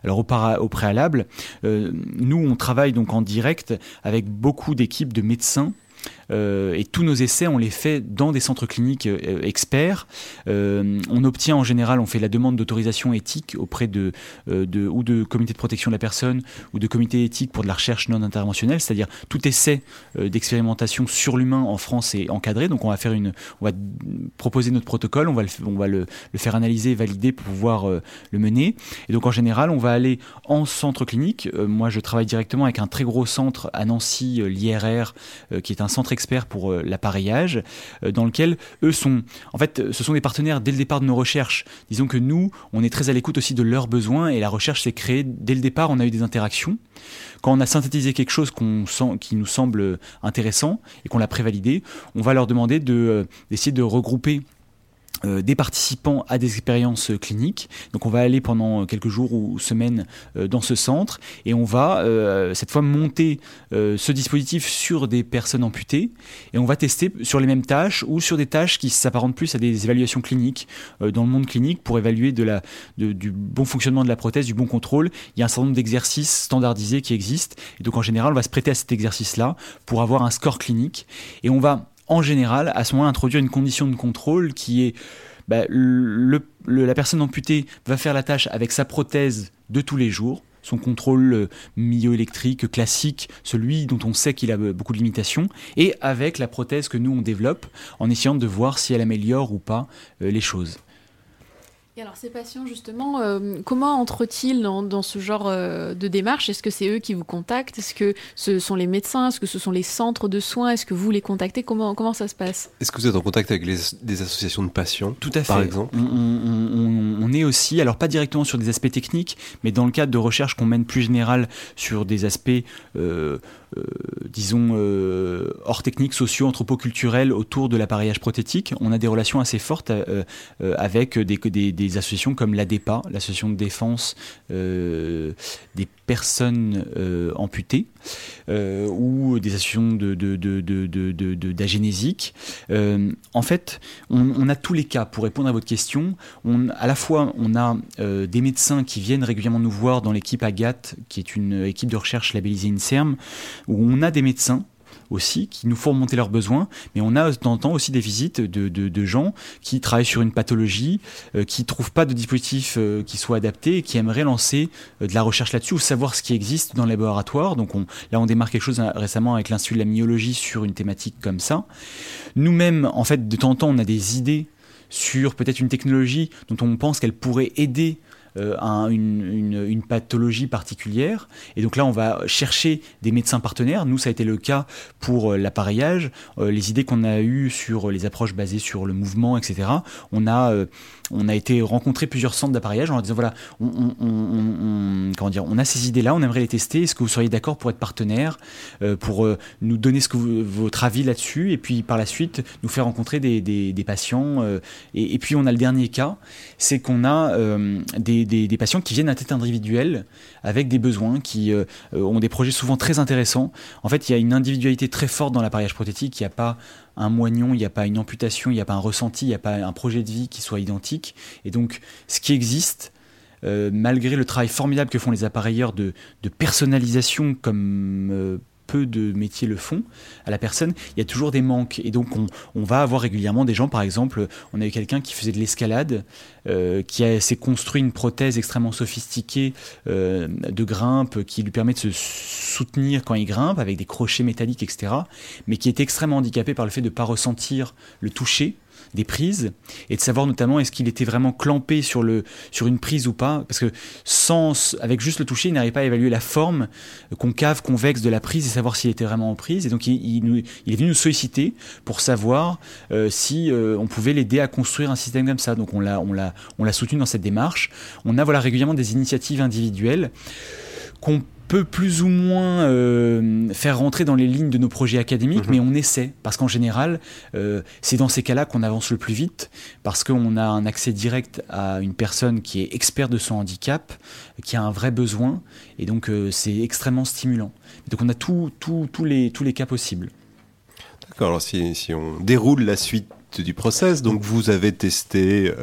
Alors au, préalable, euh, nous on travaille donc en direct avec beaucoup d'équipes de médecins et tous nos essais, on les fait dans des centres cliniques euh, experts. Euh, on obtient en général, on fait la demande d'autorisation éthique auprès de, euh, ou de comité de protection de la personne ou de comité éthique pour de la recherche non interventionnelle, c'est-à-dire tout essai euh, d'expérimentation sur l'humain en France est encadré. Donc on va faire une, on va proposer notre protocole, on va le, on va le, faire analyser, valider pour pouvoir euh, le mener. Et donc en général, on va aller en centre clinique. Euh, moi, je travaille directement avec un très gros centre à Nancy, euh, l'IRR, qui est un centre expert pour euh, l'appareillage, euh, dans lequel eux sont, en fait, ce sont des partenaires dès le départ de nos recherches. Disons que nous, on est très à l'écoute aussi de leurs besoins et la recherche s'est créée dès le départ. On a eu des interactions. Quand on a synthétisé quelque chose qui nous semble intéressant et qu'on l'a prévalidé, on va leur demander de, d'essayer de regrouper euh, des participants à des expériences cliniques. Donc on va aller pendant quelques jours ou semaines euh, dans ce centre et on va euh, cette fois monter ce dispositif sur des personnes amputées et on va tester sur les mêmes tâches ou sur des tâches qui s'apparentent plus à des évaluations cliniques dans le monde clinique pour évaluer du bon fonctionnement de la prothèse, du bon contrôle. Il y a un certain nombre d'exercices standardisés qui existent et donc en général on va se prêter à cet exercice-là pour avoir un score clinique et on va en général, à ce moment-là, introduire une condition de contrôle qui est bah, la personne amputée va faire la tâche avec sa prothèse de tous les jours, son contrôle euh, myoélectrique classique, celui dont on sait qu'il a beaucoup de limitations, et avec la prothèse que nous on développe, en essayant de voir si elle améliore ou pas euh, les choses. Et alors ces patients justement, euh, comment entrent-ils dans, ce genre euh, de démarche? Est-ce que c'est eux qui vous contactent? Est-ce que ce sont les médecins? Est-ce que ce sont les centres de soins? Est-ce que vous les contactez? Comment, comment ça se passe? Est-ce que vous êtes en contact avec les, des associations de patients Tout à fait. Par exemple? On, est aussi, alors pas directement sur des aspects techniques, mais dans le cadre de recherche qu'on mène plus général sur des aspects... Euh, disons, euh, hors techniques, sociaux, anthropoculturels autour de l'appareillage prothétique. On a des relations assez fortes euh, avec des, associations comme l'ADEPA, l'association de défense des personnes amputées, ou des associations d'agénésiques. De, en fait, on, a tous les cas. Pour répondre à votre question, on, à la fois, on a des médecins qui viennent régulièrement nous voir dans l'équipe AGAT, qui est une équipe de recherche labellisée INSERM, où on a des médecins aussi qui nous font remonter leurs besoins, mais on a de temps en temps aussi des visites de, gens qui travaillent sur une pathologie, euh, qui ne trouvent pas de dispositif euh, qui soit adapté et qui aimeraient lancer euh, de la recherche là-dessus ou savoir ce qui existe dans les laboratoires. Donc on, là, on démarre quelque chose récemment avec l'Institut de la myologie sur une thématique comme ça. Nous-mêmes, en fait, de temps en temps, on a des idées sur peut-être une technologie dont on pense qu'elle pourrait aider euh, une, une, pathologie particulière. Et donc là, on va chercher des médecins partenaires. Nous, ça a été le cas pour euh, l'appareillage. Euh, les idées qu'on a eues sur les approches basées sur le mouvement, etc. On a, on a été rencontrer plusieurs centres d'appareillage en leur disant voilà, on, comment dire, on a ces idées-là, on aimerait les tester. Est-ce que vous seriez d'accord pour être partenaire, pour nous donner ce que votre avis là-dessus, et puis par la suite nous faire rencontrer des, patients. Et, et, puis on a le dernier cas, c'est qu'on a des des, patients qui viennent à tête individuelle avec des besoins, qui euh, ont des projets souvent très intéressants. En fait, il y a une individualité très forte dans l'appareillage prothétique. Il n'y a pas un moignon, il n'y a pas une amputation, il n'y a pas un ressenti, il n'y a pas un projet de vie qui soit identique. Et donc, ce qui existe, euh, malgré le travail formidable que font les appareilleurs de, personnalisation comme euh, peu de métiers le font à la personne, il y a toujours des manques. Et donc, on, va avoir régulièrement des gens, par exemple, on a eu quelqu'un qui faisait de l'escalade, euh, qui s'est construit une prothèse extrêmement sophistiquée euh, de grimpe qui lui permet de se soutenir quand il grimpe avec des crochets métalliques, etc. Mais qui est extrêmement handicapé par le fait de ne pas ressentir le toucher des prises et de savoir notamment est-ce qu'il était vraiment clampé sur, le, sur une prise ou pas. Parce que sans, avec juste le toucher, il n'arrivait pas à évaluer la forme concave, convexe de la prise et savoir s'il était vraiment en prise. Et donc il, il, est venu nous solliciter pour savoir euh, si euh, on pouvait l'aider à construire un système comme ça. Donc on l'a, on l'a, on l'a soutenu dans cette démarche. On a voilà régulièrement des initiatives individuelles qu'on peut plus ou moins euh, faire rentrer dans les lignes de nos projets académiques, mhm. mais on essaie, parce qu'en général, euh, c'est dans ces cas-là qu'on avance le plus vite, parce qu'on a un accès direct à une personne qui est experte de son handicap, qui a un vrai besoin, et donc euh, c'est extrêmement stimulant. Donc on a tous les, tous les cas possibles. D'accord, alors si, si, on déroule la suite du process, donc vous avez testé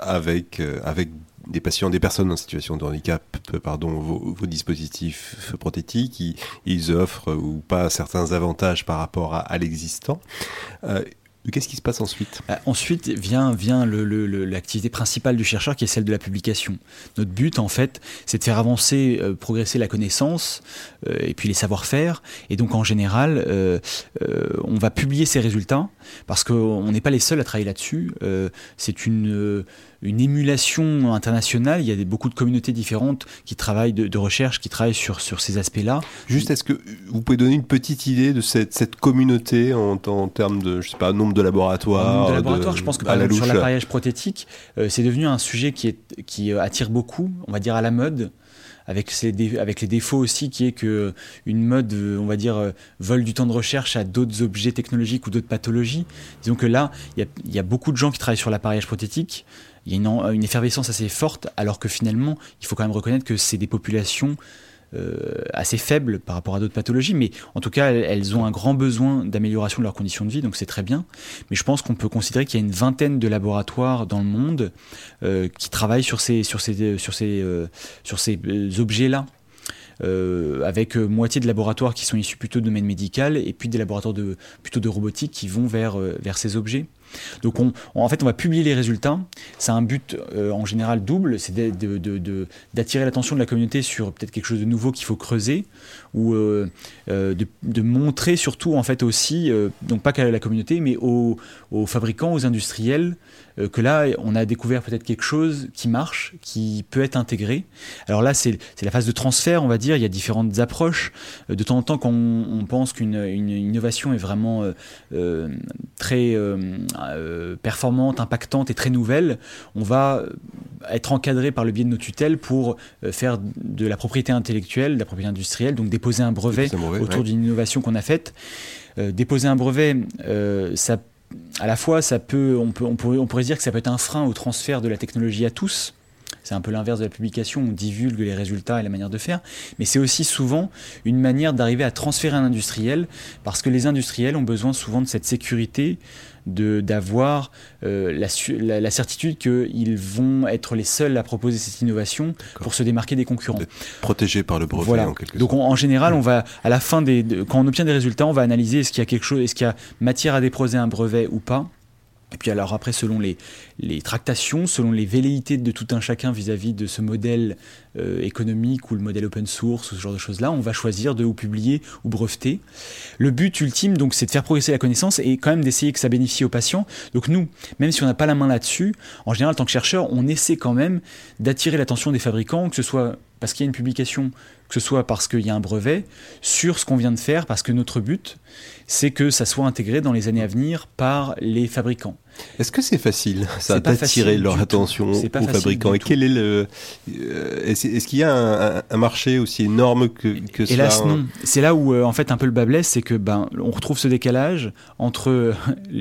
avec, avec des patients, des personnes en situation de handicap, euh, pardon, vos, dispositifs prothétiques, ils, offrent ou pas certains avantages par rapport à, l'existant. Euh, Qu'est-ce qui se passe ensuite? Ensuite vient, vient l'activité principale du chercheur qui est celle de la publication. Notre but, en fait, c'est de faire avancer, euh, progresser la connaissance et puis les savoir-faire. Et donc, en général, on va publier ces résultats parce qu'on n'est pas les seuls à travailler là-dessus. c'est une une émulation internationale. Il y a beaucoup de communautés différentes qui travaillent de, recherche, qui travaillent sur, sur ces aspects-là. Juste, est-ce que vous pouvez donner une petite idée de cette, cette communauté en, en, termes de, je sais pas, nombre de laboratoires Nombre de laboratoires, je pense que par exemple, sur l'appareillage prothétique, euh, c'est devenu un sujet qui, est, qui euh, attire beaucoup, on va dire à la mode avec, ses dé- avec les défauts aussi qui est que une mode, euh, on va dire, euh, vole du temps de recherche à d'autres objets technologiques ou d'autres pathologies. Disons que là, il y a, il y a beaucoup de gens qui travaillent sur l'appareillage prothétique. Il y a une, en- une effervescence assez forte, alors que finalement, il faut quand même reconnaître que c'est des populations euh, assez faibles par rapport à d'autres pathologies, mais en tout cas, elles, ont un grand besoin d'amélioration de leurs conditions de vie, donc c'est très bien. Mais je pense qu'on peut considérer qu'il y a une vingtaine de laboratoires dans le monde euh, qui travaillent sur ces, sur ces, sur ces, euh, sur ces objets-là. Avec moitié de laboratoires qui sont issus plutôt de domaine médical et puis des laboratoires de, plutôt de robotique qui vont vers, vers ces objets. Donc on, on- en fait, on va publier les résultats. C'est un but euh, en général double, c'est d'attirer l'attention de la communauté sur peut-être quelque chose de nouveau qu'il faut creuser, ou euh, euh, de, montrer surtout en fait aussi, euh, donc pas qu'à la communauté, mais aux, aux fabricants, aux industriels, que là on a découvert peut-être quelque chose qui marche, qui peut être intégré. Alors là c'est la phase de transfert, on va dire. Il y a différentes approches. De temps en temps, quand on, on pense qu'une une innovation est vraiment très performante, impactante et très nouvelle, on va être encadré par le biais de nos tutelles pour faire de la propriété intellectuelle, de la propriété industrielle, donc déposer un brevet Déposer un brevet, autour ouais. d'une innovation qu'on a faite. Euh, déposer un brevet, euh, ça, à la fois, ça peut, on, peut, on, pourrait, on pourrait dire que ça peut être un frein au transfert de la technologie à tous. C'est un peu l'inverse de la publication, on divulgue les résultats et la manière de faire, mais c'est aussi souvent une manière d'arriver à transférer un industriel, parce que les industriels ont besoin souvent de cette sécurité, d'avoir euh, la, la, la certitude qu'ils vont être les seuls à proposer cette innovation pour se démarquer des concurrents. Protégé par le brevet Voilà. en quelque Donc sorte. on- en général, on va à la fin des, de- quand on obtient des résultats, on va analyser est-ce qu'il y a quelque chose, est-ce qu'il y a matière à déposer un brevet ou pas. Et puis alors après, selon les, tractations, selon les velléités de tout un chacun vis-à-vis de ce modèle euh, économique ou le modèle open source ou ce genre de choses-là, on va choisir de ou publier ou breveter. Le but ultime, donc, c'est de faire progresser la connaissance et quand même d'essayer que ça bénéficie aux patients. Donc nous, même si on n'a pas la main là-dessus, en général, en tant que chercheur, on essaie quand même d'attirer l'attention des fabricants, que ce soit parce qu'il y a une publication, que ce soit parce qu'il y a un brevet, sur ce qu'on vient de faire, parce que notre but, c'est que ça soit intégré dans les années à venir par les fabricants. Est-ce que c'est facile, ça, d'attirer leur attention aux fabricants Et quel est le euh, Est-ce qu'il y a un, marché aussi énorme que, que cela Hélas non. C'est là où euh, en fait un peu le bas blesse, c'est que ben on retrouve ce décalage entre euh,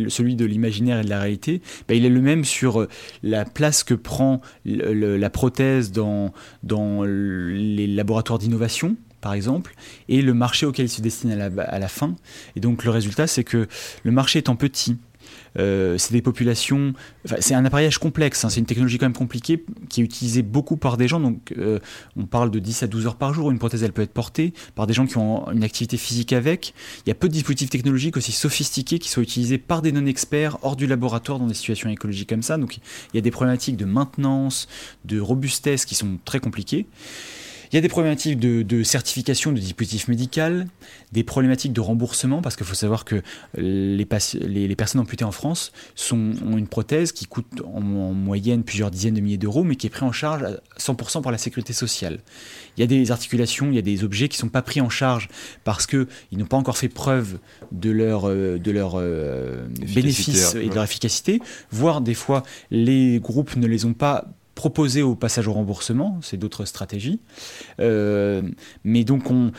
celui de l'imaginaire et de la réalité. Ben, il est le même sur la place que prend le- le- la prothèse dans dans le- les laboratoires d'innovation par exemple, et le marché auquel il se destine à la, fin. Et donc le résultat, c'est que le marché étant petit, euh, c'est des populations. c'est un appareillage complexe, hein, c'est une technologie quand même compliquée qui est utilisée beaucoup par des gens. Donc, euh, on parle de 10 à 12 heures par jour. Une prothèse, elle peut être portée par des gens qui ont une activité physique avec. Il y a peu de dispositifs technologiques aussi sophistiqués qui soient utilisés par des non-experts hors du laboratoire dans des situations écologiques comme ça. Donc, il y a des problématiques de maintenance, de robustesse qui sont très compliquées. Il y a des problématiques de, de certification de dispositifs médicaux, des problématiques de remboursement, parce qu'il faut savoir que les, paci- les- les personnes amputées en France sont, ont une prothèse qui coûte en, en moyenne plusieurs dizaines de milliers d'euros, mais qui est prise en charge à 100% par la sécurité sociale. Il y a des articulations, il y a des objets qui ne sont pas pris en charge parce qu'ils n'ont pas encore fait preuve de leur, euh, de leur euh, bénéfice et de ouais. leur efficacité, voire des fois les groupes ne les ont pas proposés au passage au remboursement, c'est d'autres stratégies. Euh, mais donc on,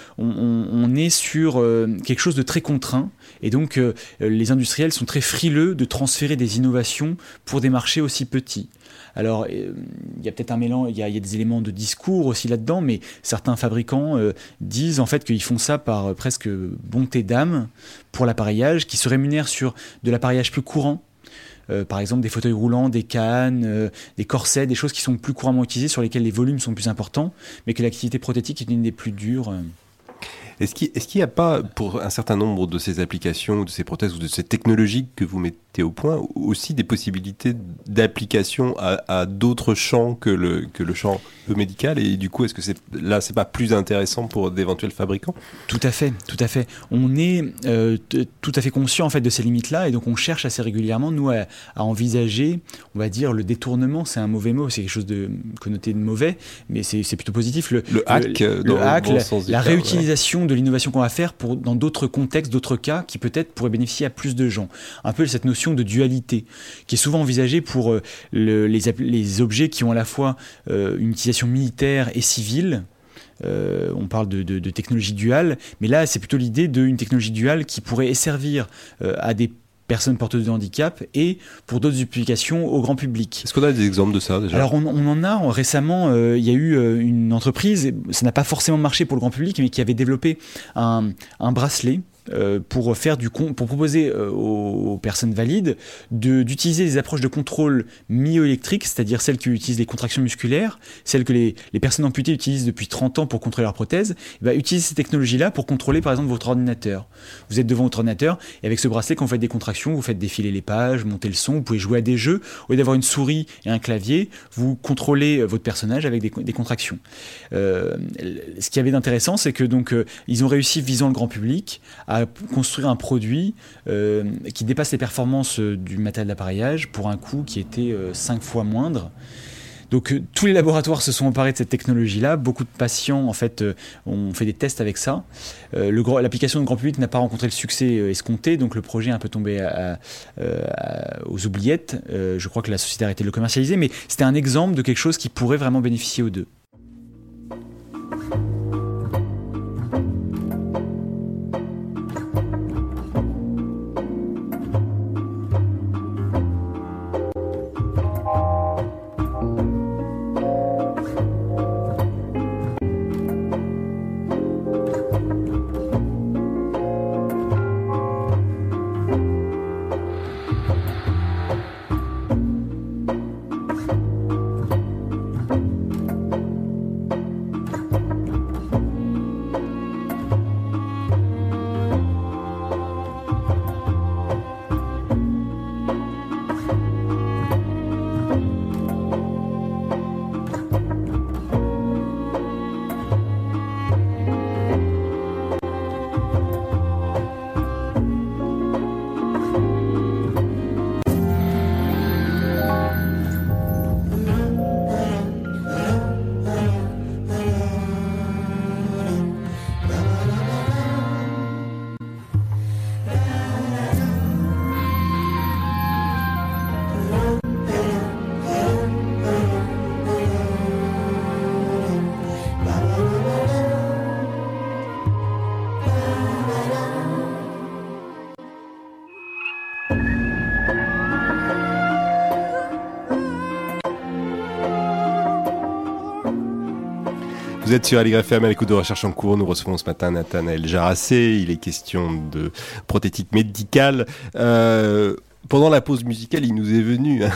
est sur euh, quelque chose de très contraint et donc euh, les industriels sont très frileux de transférer des innovations pour des marchés aussi petits. Alors, il y a peut-être un mélange, il y, a- des éléments de discours aussi là-dedans, mais certains fabricants disent en fait qu'ils font ça par presque bonté d'âme pour l'appareillage, qui se rémunèrent sur de l'appareillage plus courant. Euh, par exemple, des fauteuils roulants, des cannes, euh, des corsets, des choses qui sont plus couramment utilisées, sur lesquelles les volumes sont plus importants, mais que l'activité prothétique est une des plus dures. Est-ce qu'il n'y a pas, pour un certain nombre de ces applications, de ces prothèses ou de ces technologies que vous mettez au point, aussi des possibilités d'application à, à d'autres champs que le, que le champ médical? Et du coup, est-ce que c'est, là, c'est pas plus intéressant pour d'éventuels fabricants? Tout à fait, tout à fait. On est euh, tout à fait conscient en fait de ces limites-là et donc on cherche assez régulièrement nous à, à envisager, on va dire le détournement, c'est un mauvais mot, c'est quelque chose de connoté de mauvais, mais c'est plutôt positif. Le, Le hack, le, dans le le hack, bon la, sens terme, de l'innovation qu'on va faire pour dans d'autres contextes, d'autres cas qui peut-être pourraient bénéficier à plus de gens. Un peu cette notion de dualité qui est souvent envisagée pour euh, le- les, objets qui ont à la fois euh, une utilisation militaire et civile. euh, on parle de, de, technologie duale, mais là c'est plutôt l'idée d'une technologie duale qui pourrait servir à des personnes porteuses de handicap et pour d'autres applications au grand public. Est-ce qu'on a des exemples de ça déjà? Alors on, on en a récemment, euh, il y a eu euh, une entreprise, ça n'a pas forcément marché pour le grand public, mais qui avait développé un, un bracelet pour faire du pour proposer euh, aux, personnes valides de- d'utiliser des approches de contrôle myoélectrique, c'est-à-dire celles qui utilisent les contractions musculaires, celles que les, personnes amputées utilisent depuis 30 ans pour contrôler leur prothèse, et ben, utiliser ces technologies-là pour contrôler par exemple votre ordinateur. Vous êtes devant votre ordinateur et avec ce bracelet, quand vous faites des contractions, vous faites défiler les pages, monter le son, vous pouvez jouer à des jeux. Au lieu d'avoir une souris et un clavier, vous contrôlez euh, votre personnage avec des, contractions. Euh, ce qui avait d'intéressant, c'est que donc euh, ils ont réussi, visant le grand public, p- construire un produit euh, qui dépasse les performances euh, du matériel d'appareillage pour un coût qui était 5 fois moindre. Donc euh, tous les laboratoires se sont emparés de cette technologie-là. Beaucoup de patients en fait euh, ont fait des tests avec ça. Euh, L'application de grand public n'a pas rencontré le succès euh, escompté, donc le projet est un peu tombé à- à- euh, à- aux oubliettes. Euh, je crois que la société a arrêté de le commercialiser, mais c'était un exemple de quelque chose qui pourrait vraiment bénéficier aux deux. Vous êtes sur AligrefM à l'écoute de Recherche en cours. Nous recevons ce matin Nathanaël Jarassé. Il est question de prothétique médicale. Euh, pendant la pause musicale, il nous est venu un,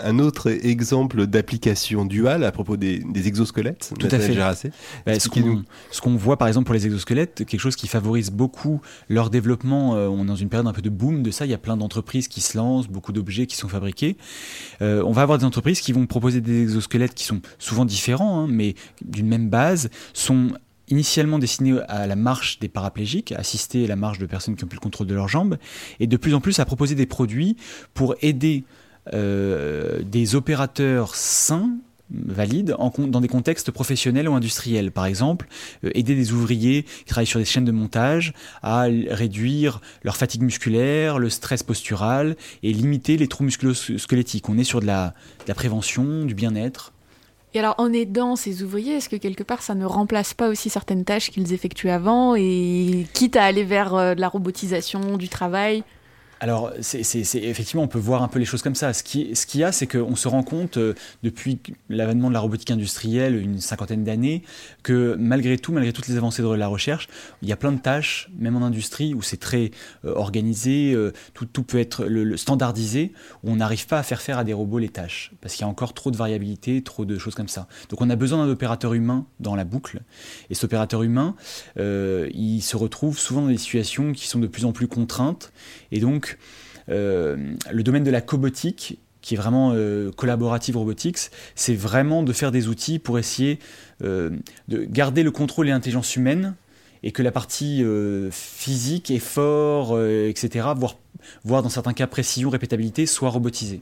un autre exemple d'application duale à propos des, des exosquelettes. Tout à fait. Bah, ce Expliquez-nous. qu'on ce qu'on voit par exemple pour les exosquelettes, quelque chose qui favorise beaucoup leur développement. euh, on est dans une période un peu de boom de ça. Il y a plein d'entreprises qui se lancent, beaucoup d'objets qui sont fabriqués. Euh, on va avoir des entreprises qui vont proposer des exosquelettes qui sont souvent différents, hein, mais d'une même base, sont initialement destinés à la marche des paraplégiques, assister à la marche de personnes qui ont plus le contrôle de leurs jambes, et de plus en plus à proposer des produits pour aider euh, des opérateurs sains valides dans des contextes professionnels ou industriels. Par exemple, euh, aider des ouvriers qui travaillent sur des chaînes de montage à réduire leur fatigue musculaire, le stress postural et limiter les troubles musculo-squelettiques. On est sur de la prévention, du bien-être. Et alors, en aidant ces ouvriers, est-ce que quelque part ça ne remplace pas aussi certaines tâches qu'ils effectuaient avant et quitte à aller vers euh, de la robotisation du travail? Alors, c'est, effectivement, on peut voir un peu les choses comme ça. Ce qui- ce qu'il y a, c'est qu'on se rend compte, euh, depuis l'avènement de la robotique industrielle, une cinquantaine d'années, que malgré tout, malgré toutes les avancées de la recherche, il y a plein de tâches, même en industrie, où c'est très euh, organisé, euh, tout, peut être standardisé, où on n'arrive pas à faire faire à des robots les tâches, parce qu'il y a encore trop de variabilité, trop de choses comme ça. Donc on a besoin d'un opérateur humain dans la boucle, et cet opérateur humain, il se retrouve souvent dans des situations qui sont de plus en plus contraintes, et donc euh, le domaine de la cobotique, qui est vraiment euh, collaborative robotics, c'est vraiment de faire des outils pour essayer euh, de garder le contrôle et l'intelligence humaine et que la partie physique, effort, etc., voire, voire dans certains cas précision, répétabilité, soit robotisée.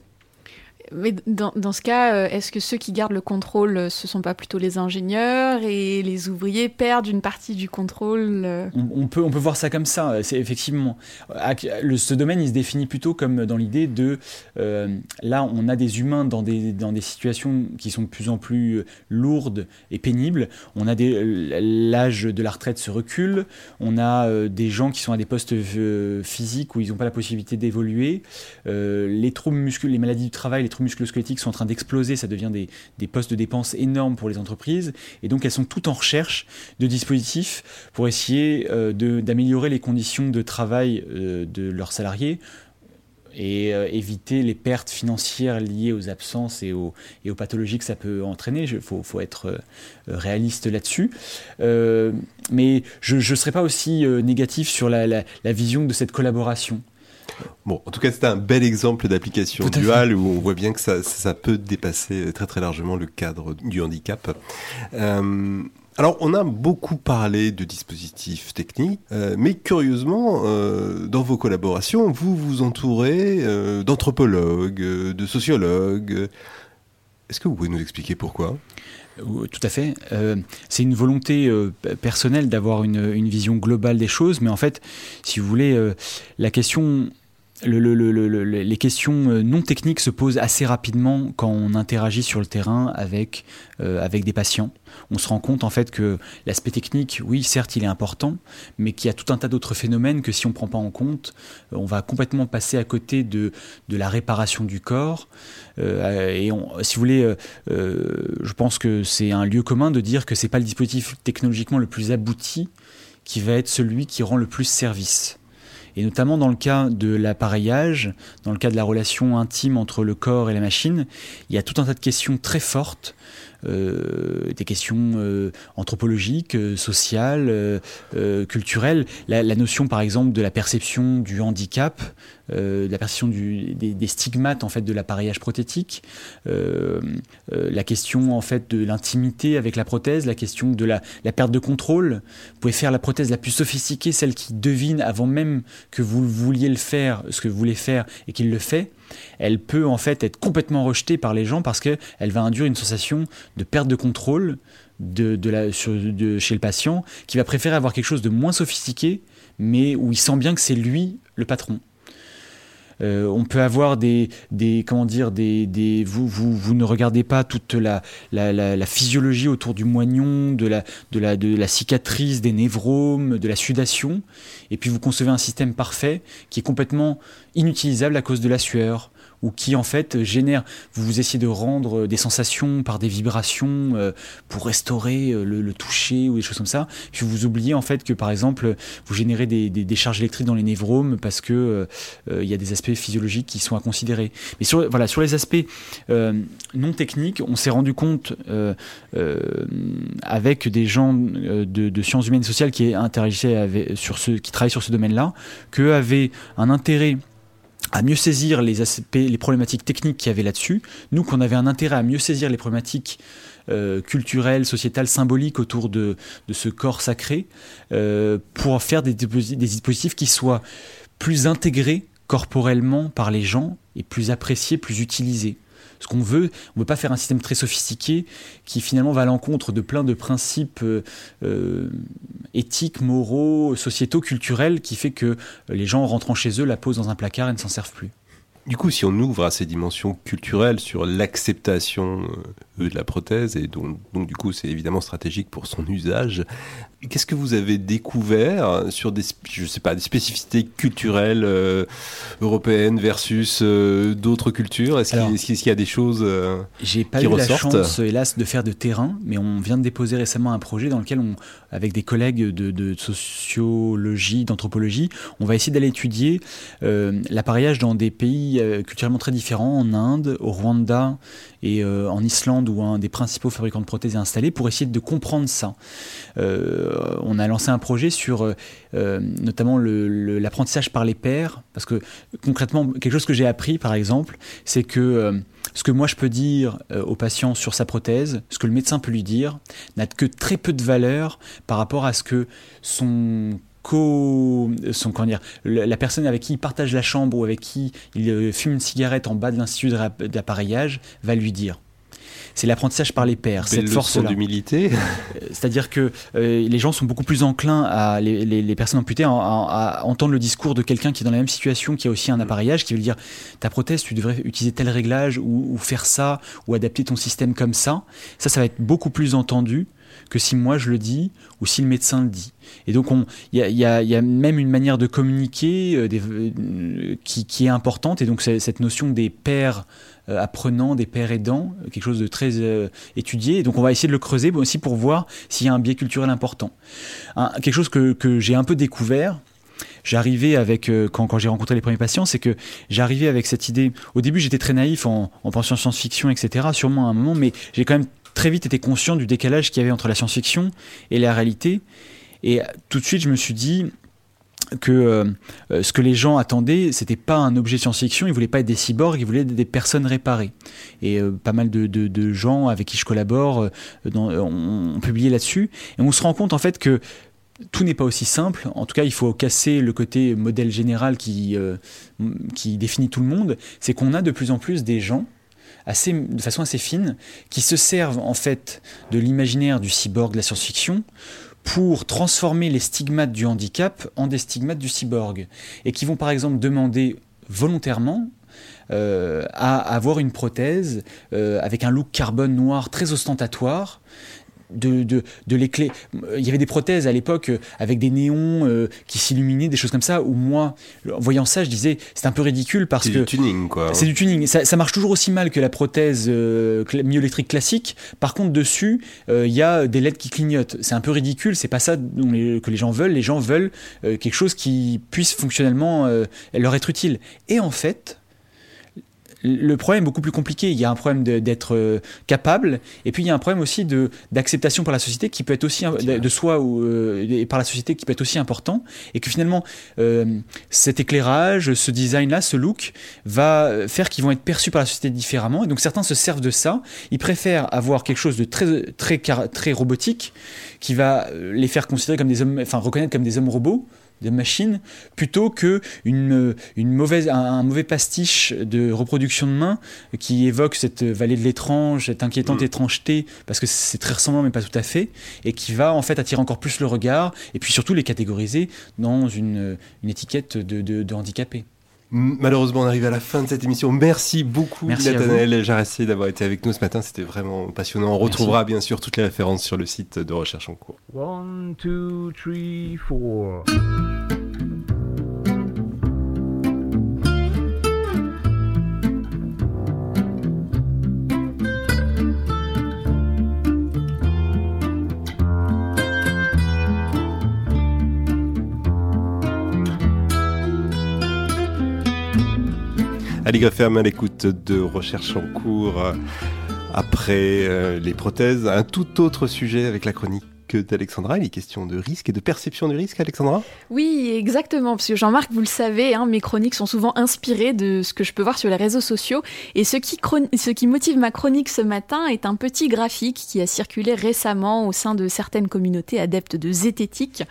Mais dans, dans ce cas, euh, est-ce que ceux qui gardent le contrôle, euh, ce sont pas plutôt les ingénieurs et les ouvriers perdent une partie du contrôle euh On, peut, on peut voir ça comme ça, c'est effectivement. Ce domaine, il se définit plutôt comme dans l'idée de. là, on a des humains dans des, dans des situations qui sont de plus en plus lourdes et pénibles. On a. L'âge de la retraite se recule. On a des gens qui sont à des postes physiques où ils n'ont pas la possibilité d'évoluer. Les troubles musculaires, les maladies du travail, les musculo-squelettiques sont en train d'exploser. Ça devient des, des postes de dépenses énormes pour les entreprises. Et donc, elles sont toutes en recherche de dispositifs pour essayer euh, d'améliorer les conditions de travail euh, de leurs salariés et euh, éviter les pertes financières liées aux absences et aux, et aux pathologies que ça peut entraîner. Il faut, faut être euh, réaliste là-dessus. Mais je ne serais pas aussi négatif sur la- la vision de cette collaboration. Bon, en tout cas, c'était un bel exemple d'application duale où on voit bien que ça, ça peut dépasser très très largement le cadre du handicap. Euh, alors, on a beaucoup parlé de dispositifs techniques, euh, mais curieusement, euh, dans vos collaborations, vous vous entourez d'anthropologues, de sociologues. Est-ce que vous pouvez nous expliquer pourquoi? Tout à fait. Euh, c'est une volonté euh, personnelle d'avoir une, une vision globale des choses, mais en fait, si vous voulez, euh, la question, le- le- le- le- le- les questions euh, non techniques se posent assez rapidement quand on interagit sur le terrain avec, euh, avec des patients. On se rend compte en fait que l'aspect technique, oui, certes, il est important, mais qu'il y a tout un tas d'autres phénomènes que si on ne prend pas en compte, euh, on va complètement passer à côté de, de la réparation du corps. Euh, et on- si vous voulez, euh, euh, je pense que c'est un lieu commun de dire que c'est pas le dispositif technologiquement le plus abouti qui va être celui qui rend le plus service. Et notamment dans le cas de l'appareillage, dans le cas de la relation intime entre le corps et la machine, il y a tout un tas de questions très fortes, des questions euh, anthropologiques, euh, sociales, euh, euh, culturelles. La, notion, par exemple, de la perception du handicap, euh, la perception des, stigmates en fait de l'appareillage prothétique, euh, euh, la question en fait de l'intimité avec la prothèse, la question de la, la perte de contrôle. Vous pouvez faire la prothèse la plus sophistiquée, celle qui devine avant même que vous vouliez le faire, ce que vous voulez faire et qu'il le fait. Elle peut en fait être complètement rejetée par les gens parce qu'elle va induire une sensation de perte de contrôle chez le patient qui va préférer avoir quelque chose de moins sophistiqué mais où il sent bien que c'est lui le patron. Euh, on peut avoir des, comment dire, des, vous, ne regardez pas toute la, la, la, la physiologie autour du moignon, de la cicatrice, des névromes, de la sudation, et puis vous concevez un système parfait qui est complètement inutilisable à cause de la sueur ou qui en fait génère, vous, vous essayez de rendre des sensations par des vibrations euh, pour restaurer euh, le, toucher ou des choses comme ça, puis vous oubliez en fait que par exemple vous générez des, charges électriques dans les névromes parce que euh, euh, il y a des aspects physiologiques qui sont à considérer. Mais sur, voilà, sur les aspects euh, non techniques, on s'est rendu compte euh, euh, avec des gens euh, de, sciences humaines et sociales qui interagissaient avec, sur ce, qui travaillent sur ce domaine-là, qu'eux avaient un intérêt à mieux saisir les problématiques techniques qu'il y avait là-dessus. Nous, qu'on avait un intérêt à mieux saisir les problématiques euh, culturelles, sociétales, symboliques autour de, ce corps sacré, euh, pour faire des dispositifs qui soient plus intégrés corporellement par les gens et plus appréciés, plus utilisés. Ce qu'on veut, on ne veut pas faire un système très sophistiqué qui finalement va à l'encontre de plein de principes euh, euh, éthiques, moraux, sociétaux, culturels, qui fait que les gens rentrant chez eux la posent dans un placard et ne s'en servent plus. Du coup, si on ouvre à ces dimensions culturelles sur l'acceptation euh, de la prothèse, et donc, donc du coup c'est évidemment stratégique pour son usage, qu'est-ce que vous avez découvert sur des, je sais pas, des spécificités culturelles euh, européennes versus euh, d'autres cultures? Est-ce qu'il y a des choses euh, J'ai pas qui eu la chance, hélas, de faire de terrain, mais on vient de déposer récemment un projet dans lequel, on, avec des collègues de, de sociologie, d'anthropologie, on va essayer d'aller étudier euh, l'appareillage dans des pays culturellement très différents, en Inde, au Rwanda et euh, en Islande, où un des principaux fabricants de prothèses est installé, pour essayer de comprendre ça. Euh, on a lancé un projet sur euh, notamment l'apprentissage par les pairs, parce que concrètement, quelque chose que j'ai appris, par exemple, c'est que ce que moi je peux dire au patient sur sa prothèse, ce que le médecin peut lui dire, n'a que très peu de valeur par rapport à ce que son co, son, comment dire, la personne avec qui il partage la chambre ou avec qui il euh, fume une cigarette en bas de l'institut d'appareillage va lui dire. C'est l'apprentissage par les pairs, cette force-là. d'humilité. Euh, C'est-à-dire que euh, les gens sont beaucoup plus enclins à les, les- les personnes amputées à, à- à entendre le discours de quelqu'un qui est dans la même situation, qui a aussi un appareillage, qui veut dire ta prothèse, tu devrais utiliser tel réglage ou, ou faire ça ou adapter ton système comme ça. Ça, ça va être beaucoup plus entendu que si moi je le dis ou si le médecin le dit. Et donc on- il y y y a même une manière de communiquer euh, euh, qui, est importante. Et donc cette notion des pairs euh, apprenants, des pairs aidants, quelque chose de très étudié. Et donc on va essayer de le creuser aussi pour voir s'il y a un biais culturel important. Quelque chose que, j'ai un peu découvert. J'arrivais avec, quand, quand j'ai rencontré les premiers patients, c'est que j'arrivais avec cette idée. Au début, j'étais très naïf en, en pensant science-fiction, etc., sûrement à un moment, mais j'ai quand même très vite été conscient du décalage qu'il y avait entre la science-fiction et la réalité. Et tout de suite, je me suis dit que euh, ce que les gens attendaient, c'était pas un objet science-fiction, ils voulaient pas être des cyborgs, ils voulaient être des personnes réparées. Et euh, pas mal de, gens avec qui je collabore euh, ont, publié là-dessus. Et on se rend compte en fait que tout n'est pas aussi simple. En tout cas, il faut casser le côté modèle général qui définit tout le monde. C'est qu'on a de plus en plus des gens de façon assez fine, qui se servent en fait de l'imaginaire du cyborg de la science-fiction pour transformer les stigmates du handicap en des stigmates du cyborg. Et qui vont par exemple demander volontairement euh, à avoir une prothèse euh, avec un look carbone noir très ostentatoire. De, de, de l'éclat. Il y avait des prothèses à l'époque euh, avec des néons euh, qui s'illuminaient, des choses comme ça, où moi, en voyant ça, je disais, c'est un peu ridicule parce C'est que. du tuning, quoi. C'est du tuning. Ça, ça marche toujours aussi mal que la prothèse euh, myoélectrique classique. Par contre, dessus, euh, il y a des LED qui clignotent. C'est un peu ridicule. C'est pas ça les- que les gens veulent. Les gens veulent quelque chose qui puisse fonctionnellement leur être utile. Et en fait, le problème est beaucoup plus compliqué. Il y a un problème d'être euh, capable, et puis il y a un problème aussi de d'acceptation par la société qui peut être aussi de, de soi ou euh, et par la société qui peut être aussi important, et que finalement euh, cet éclairage, ce design-là, ce look va faire qu'ils vont être perçus par la société différemment. Et donc certains se servent de ça. Ils préfèrent avoir quelque chose de très très très robotique qui va les faire considérer comme des hommes, enfin reconnaître comme des hommes robots des machines plutôt que une, une mauvaise, un, un mauvais pastiche de reproduction de main qui évoque cette vallée de l'étrange, cette inquiétante étrangeté, parce que c'est très ressemblant mais pas tout à fait, et qui va en fait attirer encore plus le regard, et puis surtout les catégoriser dans une, une étiquette de, de, de handicapé. Malheureusement, on arrive à la fin de cette émission. Merci beaucoup, Merci à Nathanaël Jarassé, d'avoir été avec nous ce matin. C'était vraiment passionnant. On retrouvera bien sûr toutes les références sur le site de Recherche en cours. One, two, three, four. Ali Grefferme à l'écoute de Recherche en cours. euh, Après euh, les prothèses, un tout autre sujet avec la chronique d'Alexandra. Il est question de risque et de perception du risque, Alexandra? Oui, exactement, parce que Jean-Marc, vous le savez, hein, mes chroniques sont souvent inspirées de ce que je peux voir sur les réseaux sociaux. Et ce qui, chron- ce qui motive ma chronique ce matin est un petit graphique qui a circulé récemment au sein de certaines communautés adeptes de zététique.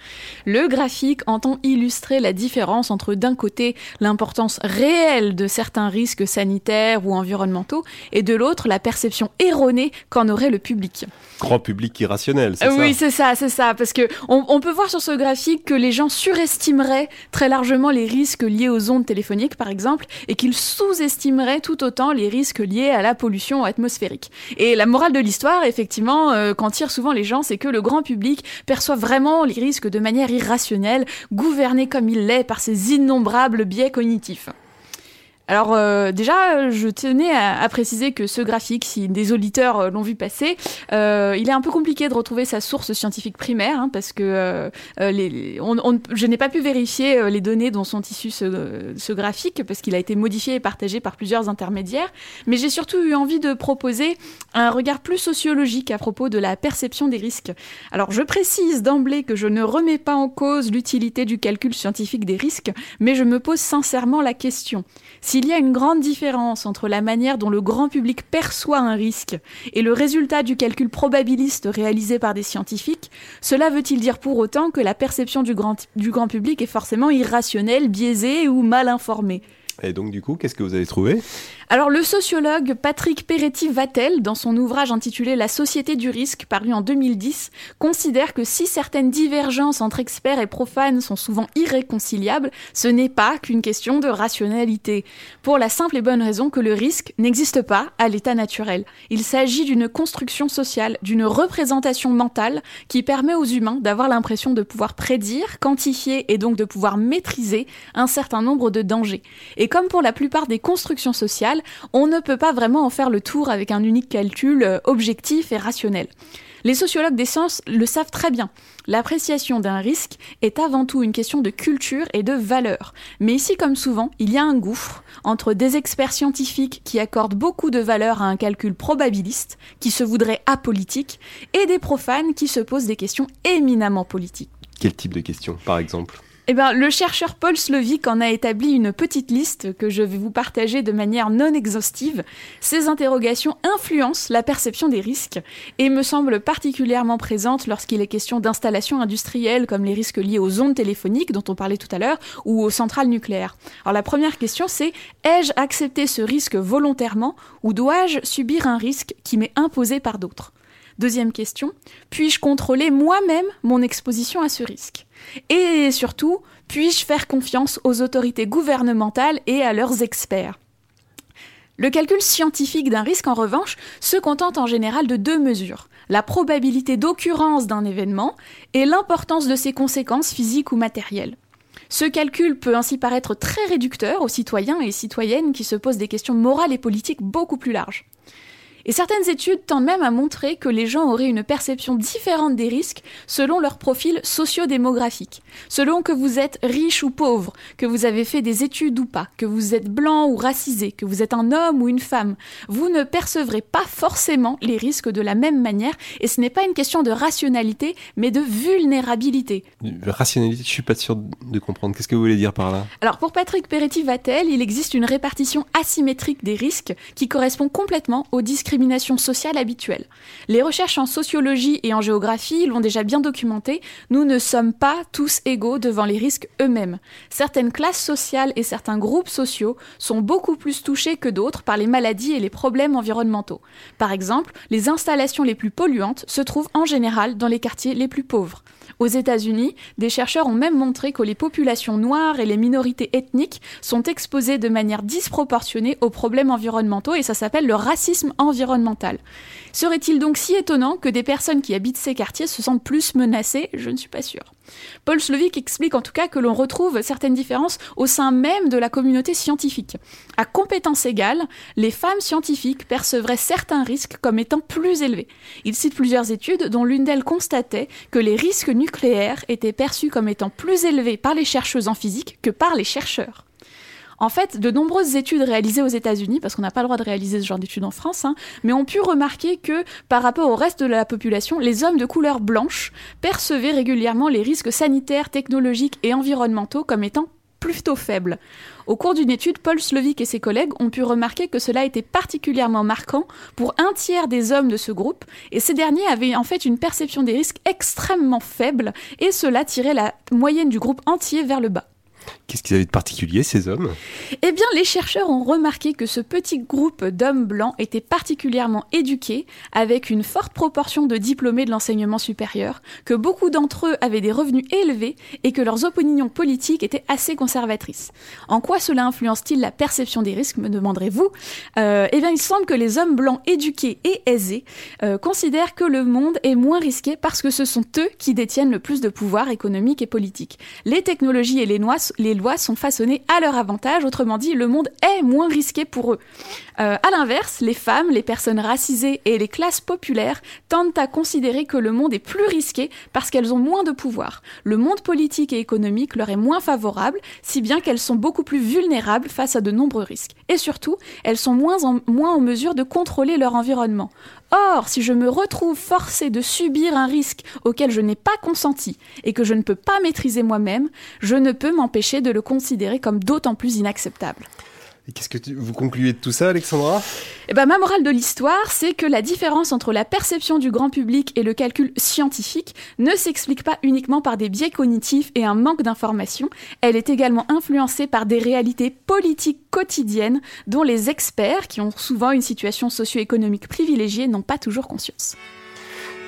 Le graphique entend illustrer la différence entre d'un côté l'importance réelle de certains risques sanitaires ou environnementaux et de l'autre la perception erronée qu'en aurait le public. Grand public irrationnel, c'est Oui, ça c'est ça, c'est ça, parce que on, peut voir sur ce graphique que les gens surestimeraient très largement les risques liés aux ondes téléphoniques, par exemple, et qu'ils sous-estimeraient tout autant les risques liés à la pollution atmosphérique. Et la morale de l'histoire, effectivement, euh, qu'en tirent souvent les gens, c'est que le grand public perçoit vraiment les risques de manière irrationnelle, gouverné comme il l'est par ses innombrables biais cognitifs. Alors euh, déjà, je tenais à, préciser que ce graphique, si des auditeurs euh, l'ont vu passer, euh, il est un peu compliqué de retrouver sa source scientifique primaire, hein, parce que je n'ai pas pu vérifier les données dont sont issus ce, graphique, parce qu'il a été modifié et partagé par plusieurs intermédiaires. Mais j'ai surtout eu envie de proposer un regard plus sociologique à propos de la perception des risques. Alors je précise d'emblée que je ne remets pas en cause l'utilité du calcul scientifique des risques, mais je me pose sincèrement la question. S'il y a une grande différence entre la manière dont le grand public perçoit un risque et le résultat du calcul probabiliste réalisé par des scientifiques, cela veut-il dire pour autant que la perception du grand, du grand public est forcément irrationnelle, biaisée ou mal informée? Et donc, du coup, qu'est-ce que vous avez trouvé? Alors le sociologue Patrick Peretti-Vatel, dans son ouvrage intitulé La société du risque, paru en 2010, considère que si certaines divergences entre experts et profanes sont souvent irréconciliables, ce n'est pas qu'une question de rationalité, pour la simple et bonne raison que le risque n'existe pas à l'état naturel. Il s'agit d'une construction sociale, d'une représentation mentale qui permet aux humains d'avoir l'impression de pouvoir prédire, quantifier et donc de pouvoir maîtriser un certain nombre de dangers. Et comme pour la plupart des constructions sociales, on ne peut pas vraiment en faire le tour avec un unique calcul euh, objectif et rationnel. Les sociologues des sciences le savent très bien. L'appréciation d'un risque est avant tout une question de culture et de valeur. Mais ici, comme souvent, il y a un gouffre entre des experts scientifiques qui accordent beaucoup de valeur à un calcul probabiliste, qui se voudrait apolitique, et des profanes qui se posent des questions éminemment politiques. Quel type de questions, par exemple? Eh ben, le chercheur Paul Slovic en a établi une petite liste que je vais vous partager de manière non exhaustive. Ces interrogations influencent la perception des risques et me semblent particulièrement présentes lorsqu'il est question d'installations industrielles comme les risques liés aux ondes téléphoniques dont on parlait tout à l'heure ou aux centrales nucléaires. Alors la première question c'est ai-je accepté ce risque volontairement ou dois-je subir un risque qui m'est imposé par d'autres? Deuxième question, puis-je contrôler moi-même mon exposition à ce risque? Et surtout, puis-je faire confiance aux autorités gouvernementales et à leurs experts? Le calcul scientifique d'un risque, en revanche, se contente en général de deux mesures, la probabilité d'occurrence d'un événement et l'importance de ses conséquences physiques ou matérielles. Ce calcul peut ainsi paraître très réducteur aux citoyens et citoyennes qui se posent des questions morales et politiques beaucoup plus larges. Et certaines études tendent même à montrer que les gens auraient une perception différente des risques selon leur profil socio-démographique. Selon que vous êtes riche ou pauvre, que vous avez fait des études ou pas, que vous êtes blanc ou racisé, que vous êtes un homme ou une femme, vous ne percevrez pas forcément les risques de la même manière et ce n'est pas une question de rationalité mais de vulnérabilité. Rationalité, je suis pas sûr de comprendre. Qu'est-ce que vous voulez dire par là? Alors pour Patrick Peretti-Vatel, il existe une répartition asymétrique des risques qui correspond complètement aux discriminations sociale habituelle. Les recherches en sociologie et en géographie l'ont déjà bien documenté, nous ne sommes pas tous égaux devant les risques eux-mêmes. Certaines classes sociales et certains groupes sociaux sont beaucoup plus touchés que d'autres par les maladies et les problèmes environnementaux. Par exemple, les installations les plus polluantes se trouvent en général dans les quartiers les plus pauvres. Aux États-Unis, des chercheurs ont même montré que les populations noires et les minorités ethniques sont exposées de manière disproportionnée aux problèmes environnementaux et ça s'appelle le racisme environnemental. Serait-il donc si étonnant que des personnes qui habitent ces quartiers se sentent plus menacées? Je ne suis pas sûre. Paul Slovic explique en tout cas que l'on retrouve certaines différences au sein même de la communauté scientifique. À compétences égales, les femmes scientifiques percevraient certains risques comme étant plus élevés. Il cite plusieurs études dont l'une d'elles constatait que les risques nucléaires étaient perçus comme étant plus élevés par les chercheuses en physique que par les chercheurs. En fait, de nombreuses études réalisées aux États-Unis, parce qu'on n'a pas le droit de réaliser ce genre d'études en France, hein, mais ont pu remarquer que par rapport au reste de la population, les hommes de couleur blanche percevaient régulièrement les risques sanitaires, technologiques et environnementaux comme étant plutôt faibles. Au cours d'une étude, Paul Slovic et ses collègues ont pu remarquer que cela était particulièrement marquant pour un tiers des hommes de ce groupe, et ces derniers avaient en fait une perception des risques extrêmement faible, et cela tirait la moyenne du groupe entier vers le bas. Qu'est-ce qu'ils avaient de particulier, ces hommes? Eh bien, les chercheurs ont remarqué que ce petit groupe d'hommes blancs était particulièrement éduqué, avec une forte proportion de diplômés de l'enseignement supérieur, que beaucoup d'entre eux avaient des revenus élevés et que leurs opinions politiques étaient assez conservatrices. En quoi cela influence-t-il la perception des risques, me demanderez-vous? Euh, Eh bien, il semble que les hommes blancs éduqués et aisés euh, considèrent que le monde est moins risqué parce que ce sont eux qui détiennent le plus de pouvoir économique et politique. Les technologies et les noix les lois sont façonnées à leur avantage, autrement dit, le monde est moins risqué pour eux. Euh, à l'inverse, les femmes, les personnes racisées et les classes populaires tendent à considérer que le monde est plus risqué parce qu'elles ont moins de pouvoir. Le monde politique et économique leur est moins favorable, si bien qu'elles sont beaucoup plus vulnérables face à de nombreux risques. Et surtout, elles sont moins en, moins en mesure de contrôler leur environnement. Or, si je me retrouve forcée de subir un risque auquel je n'ai pas consenti et que je ne peux pas maîtriser moi-même, je ne peux m'empêcher de le considérer comme d'autant plus inacceptable. Et qu'est-ce que vous concluez de tout ça, Alexandra? Eh ben, ma morale de l'histoire, c'est que la différence entre la perception du grand public et le calcul scientifique ne s'explique pas uniquement par des biais cognitifs et un manque d'information, elle est également influencée par des réalités politiques quotidiennes dont les experts, qui ont souvent une situation socio-économique privilégiée, n'ont pas toujours conscience.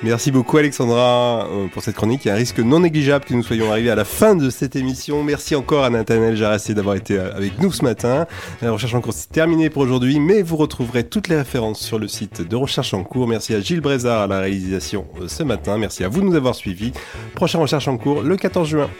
Merci beaucoup Alexandra euh, pour cette chronique. Il y a un risque non négligeable que nous soyons arrivés à la fin de cette émission. Merci encore à Nathanaël Jarassé d'avoir été euh, avec nous ce matin. La recherche en cours c'est terminé pour aujourd'hui, mais vous retrouverez toutes les références sur le site de Recherche en cours. Merci à Gilles Brézard à la réalisation euh, ce matin. Merci à vous de nous avoir suivis. Prochaine recherche en cours le 14 juin.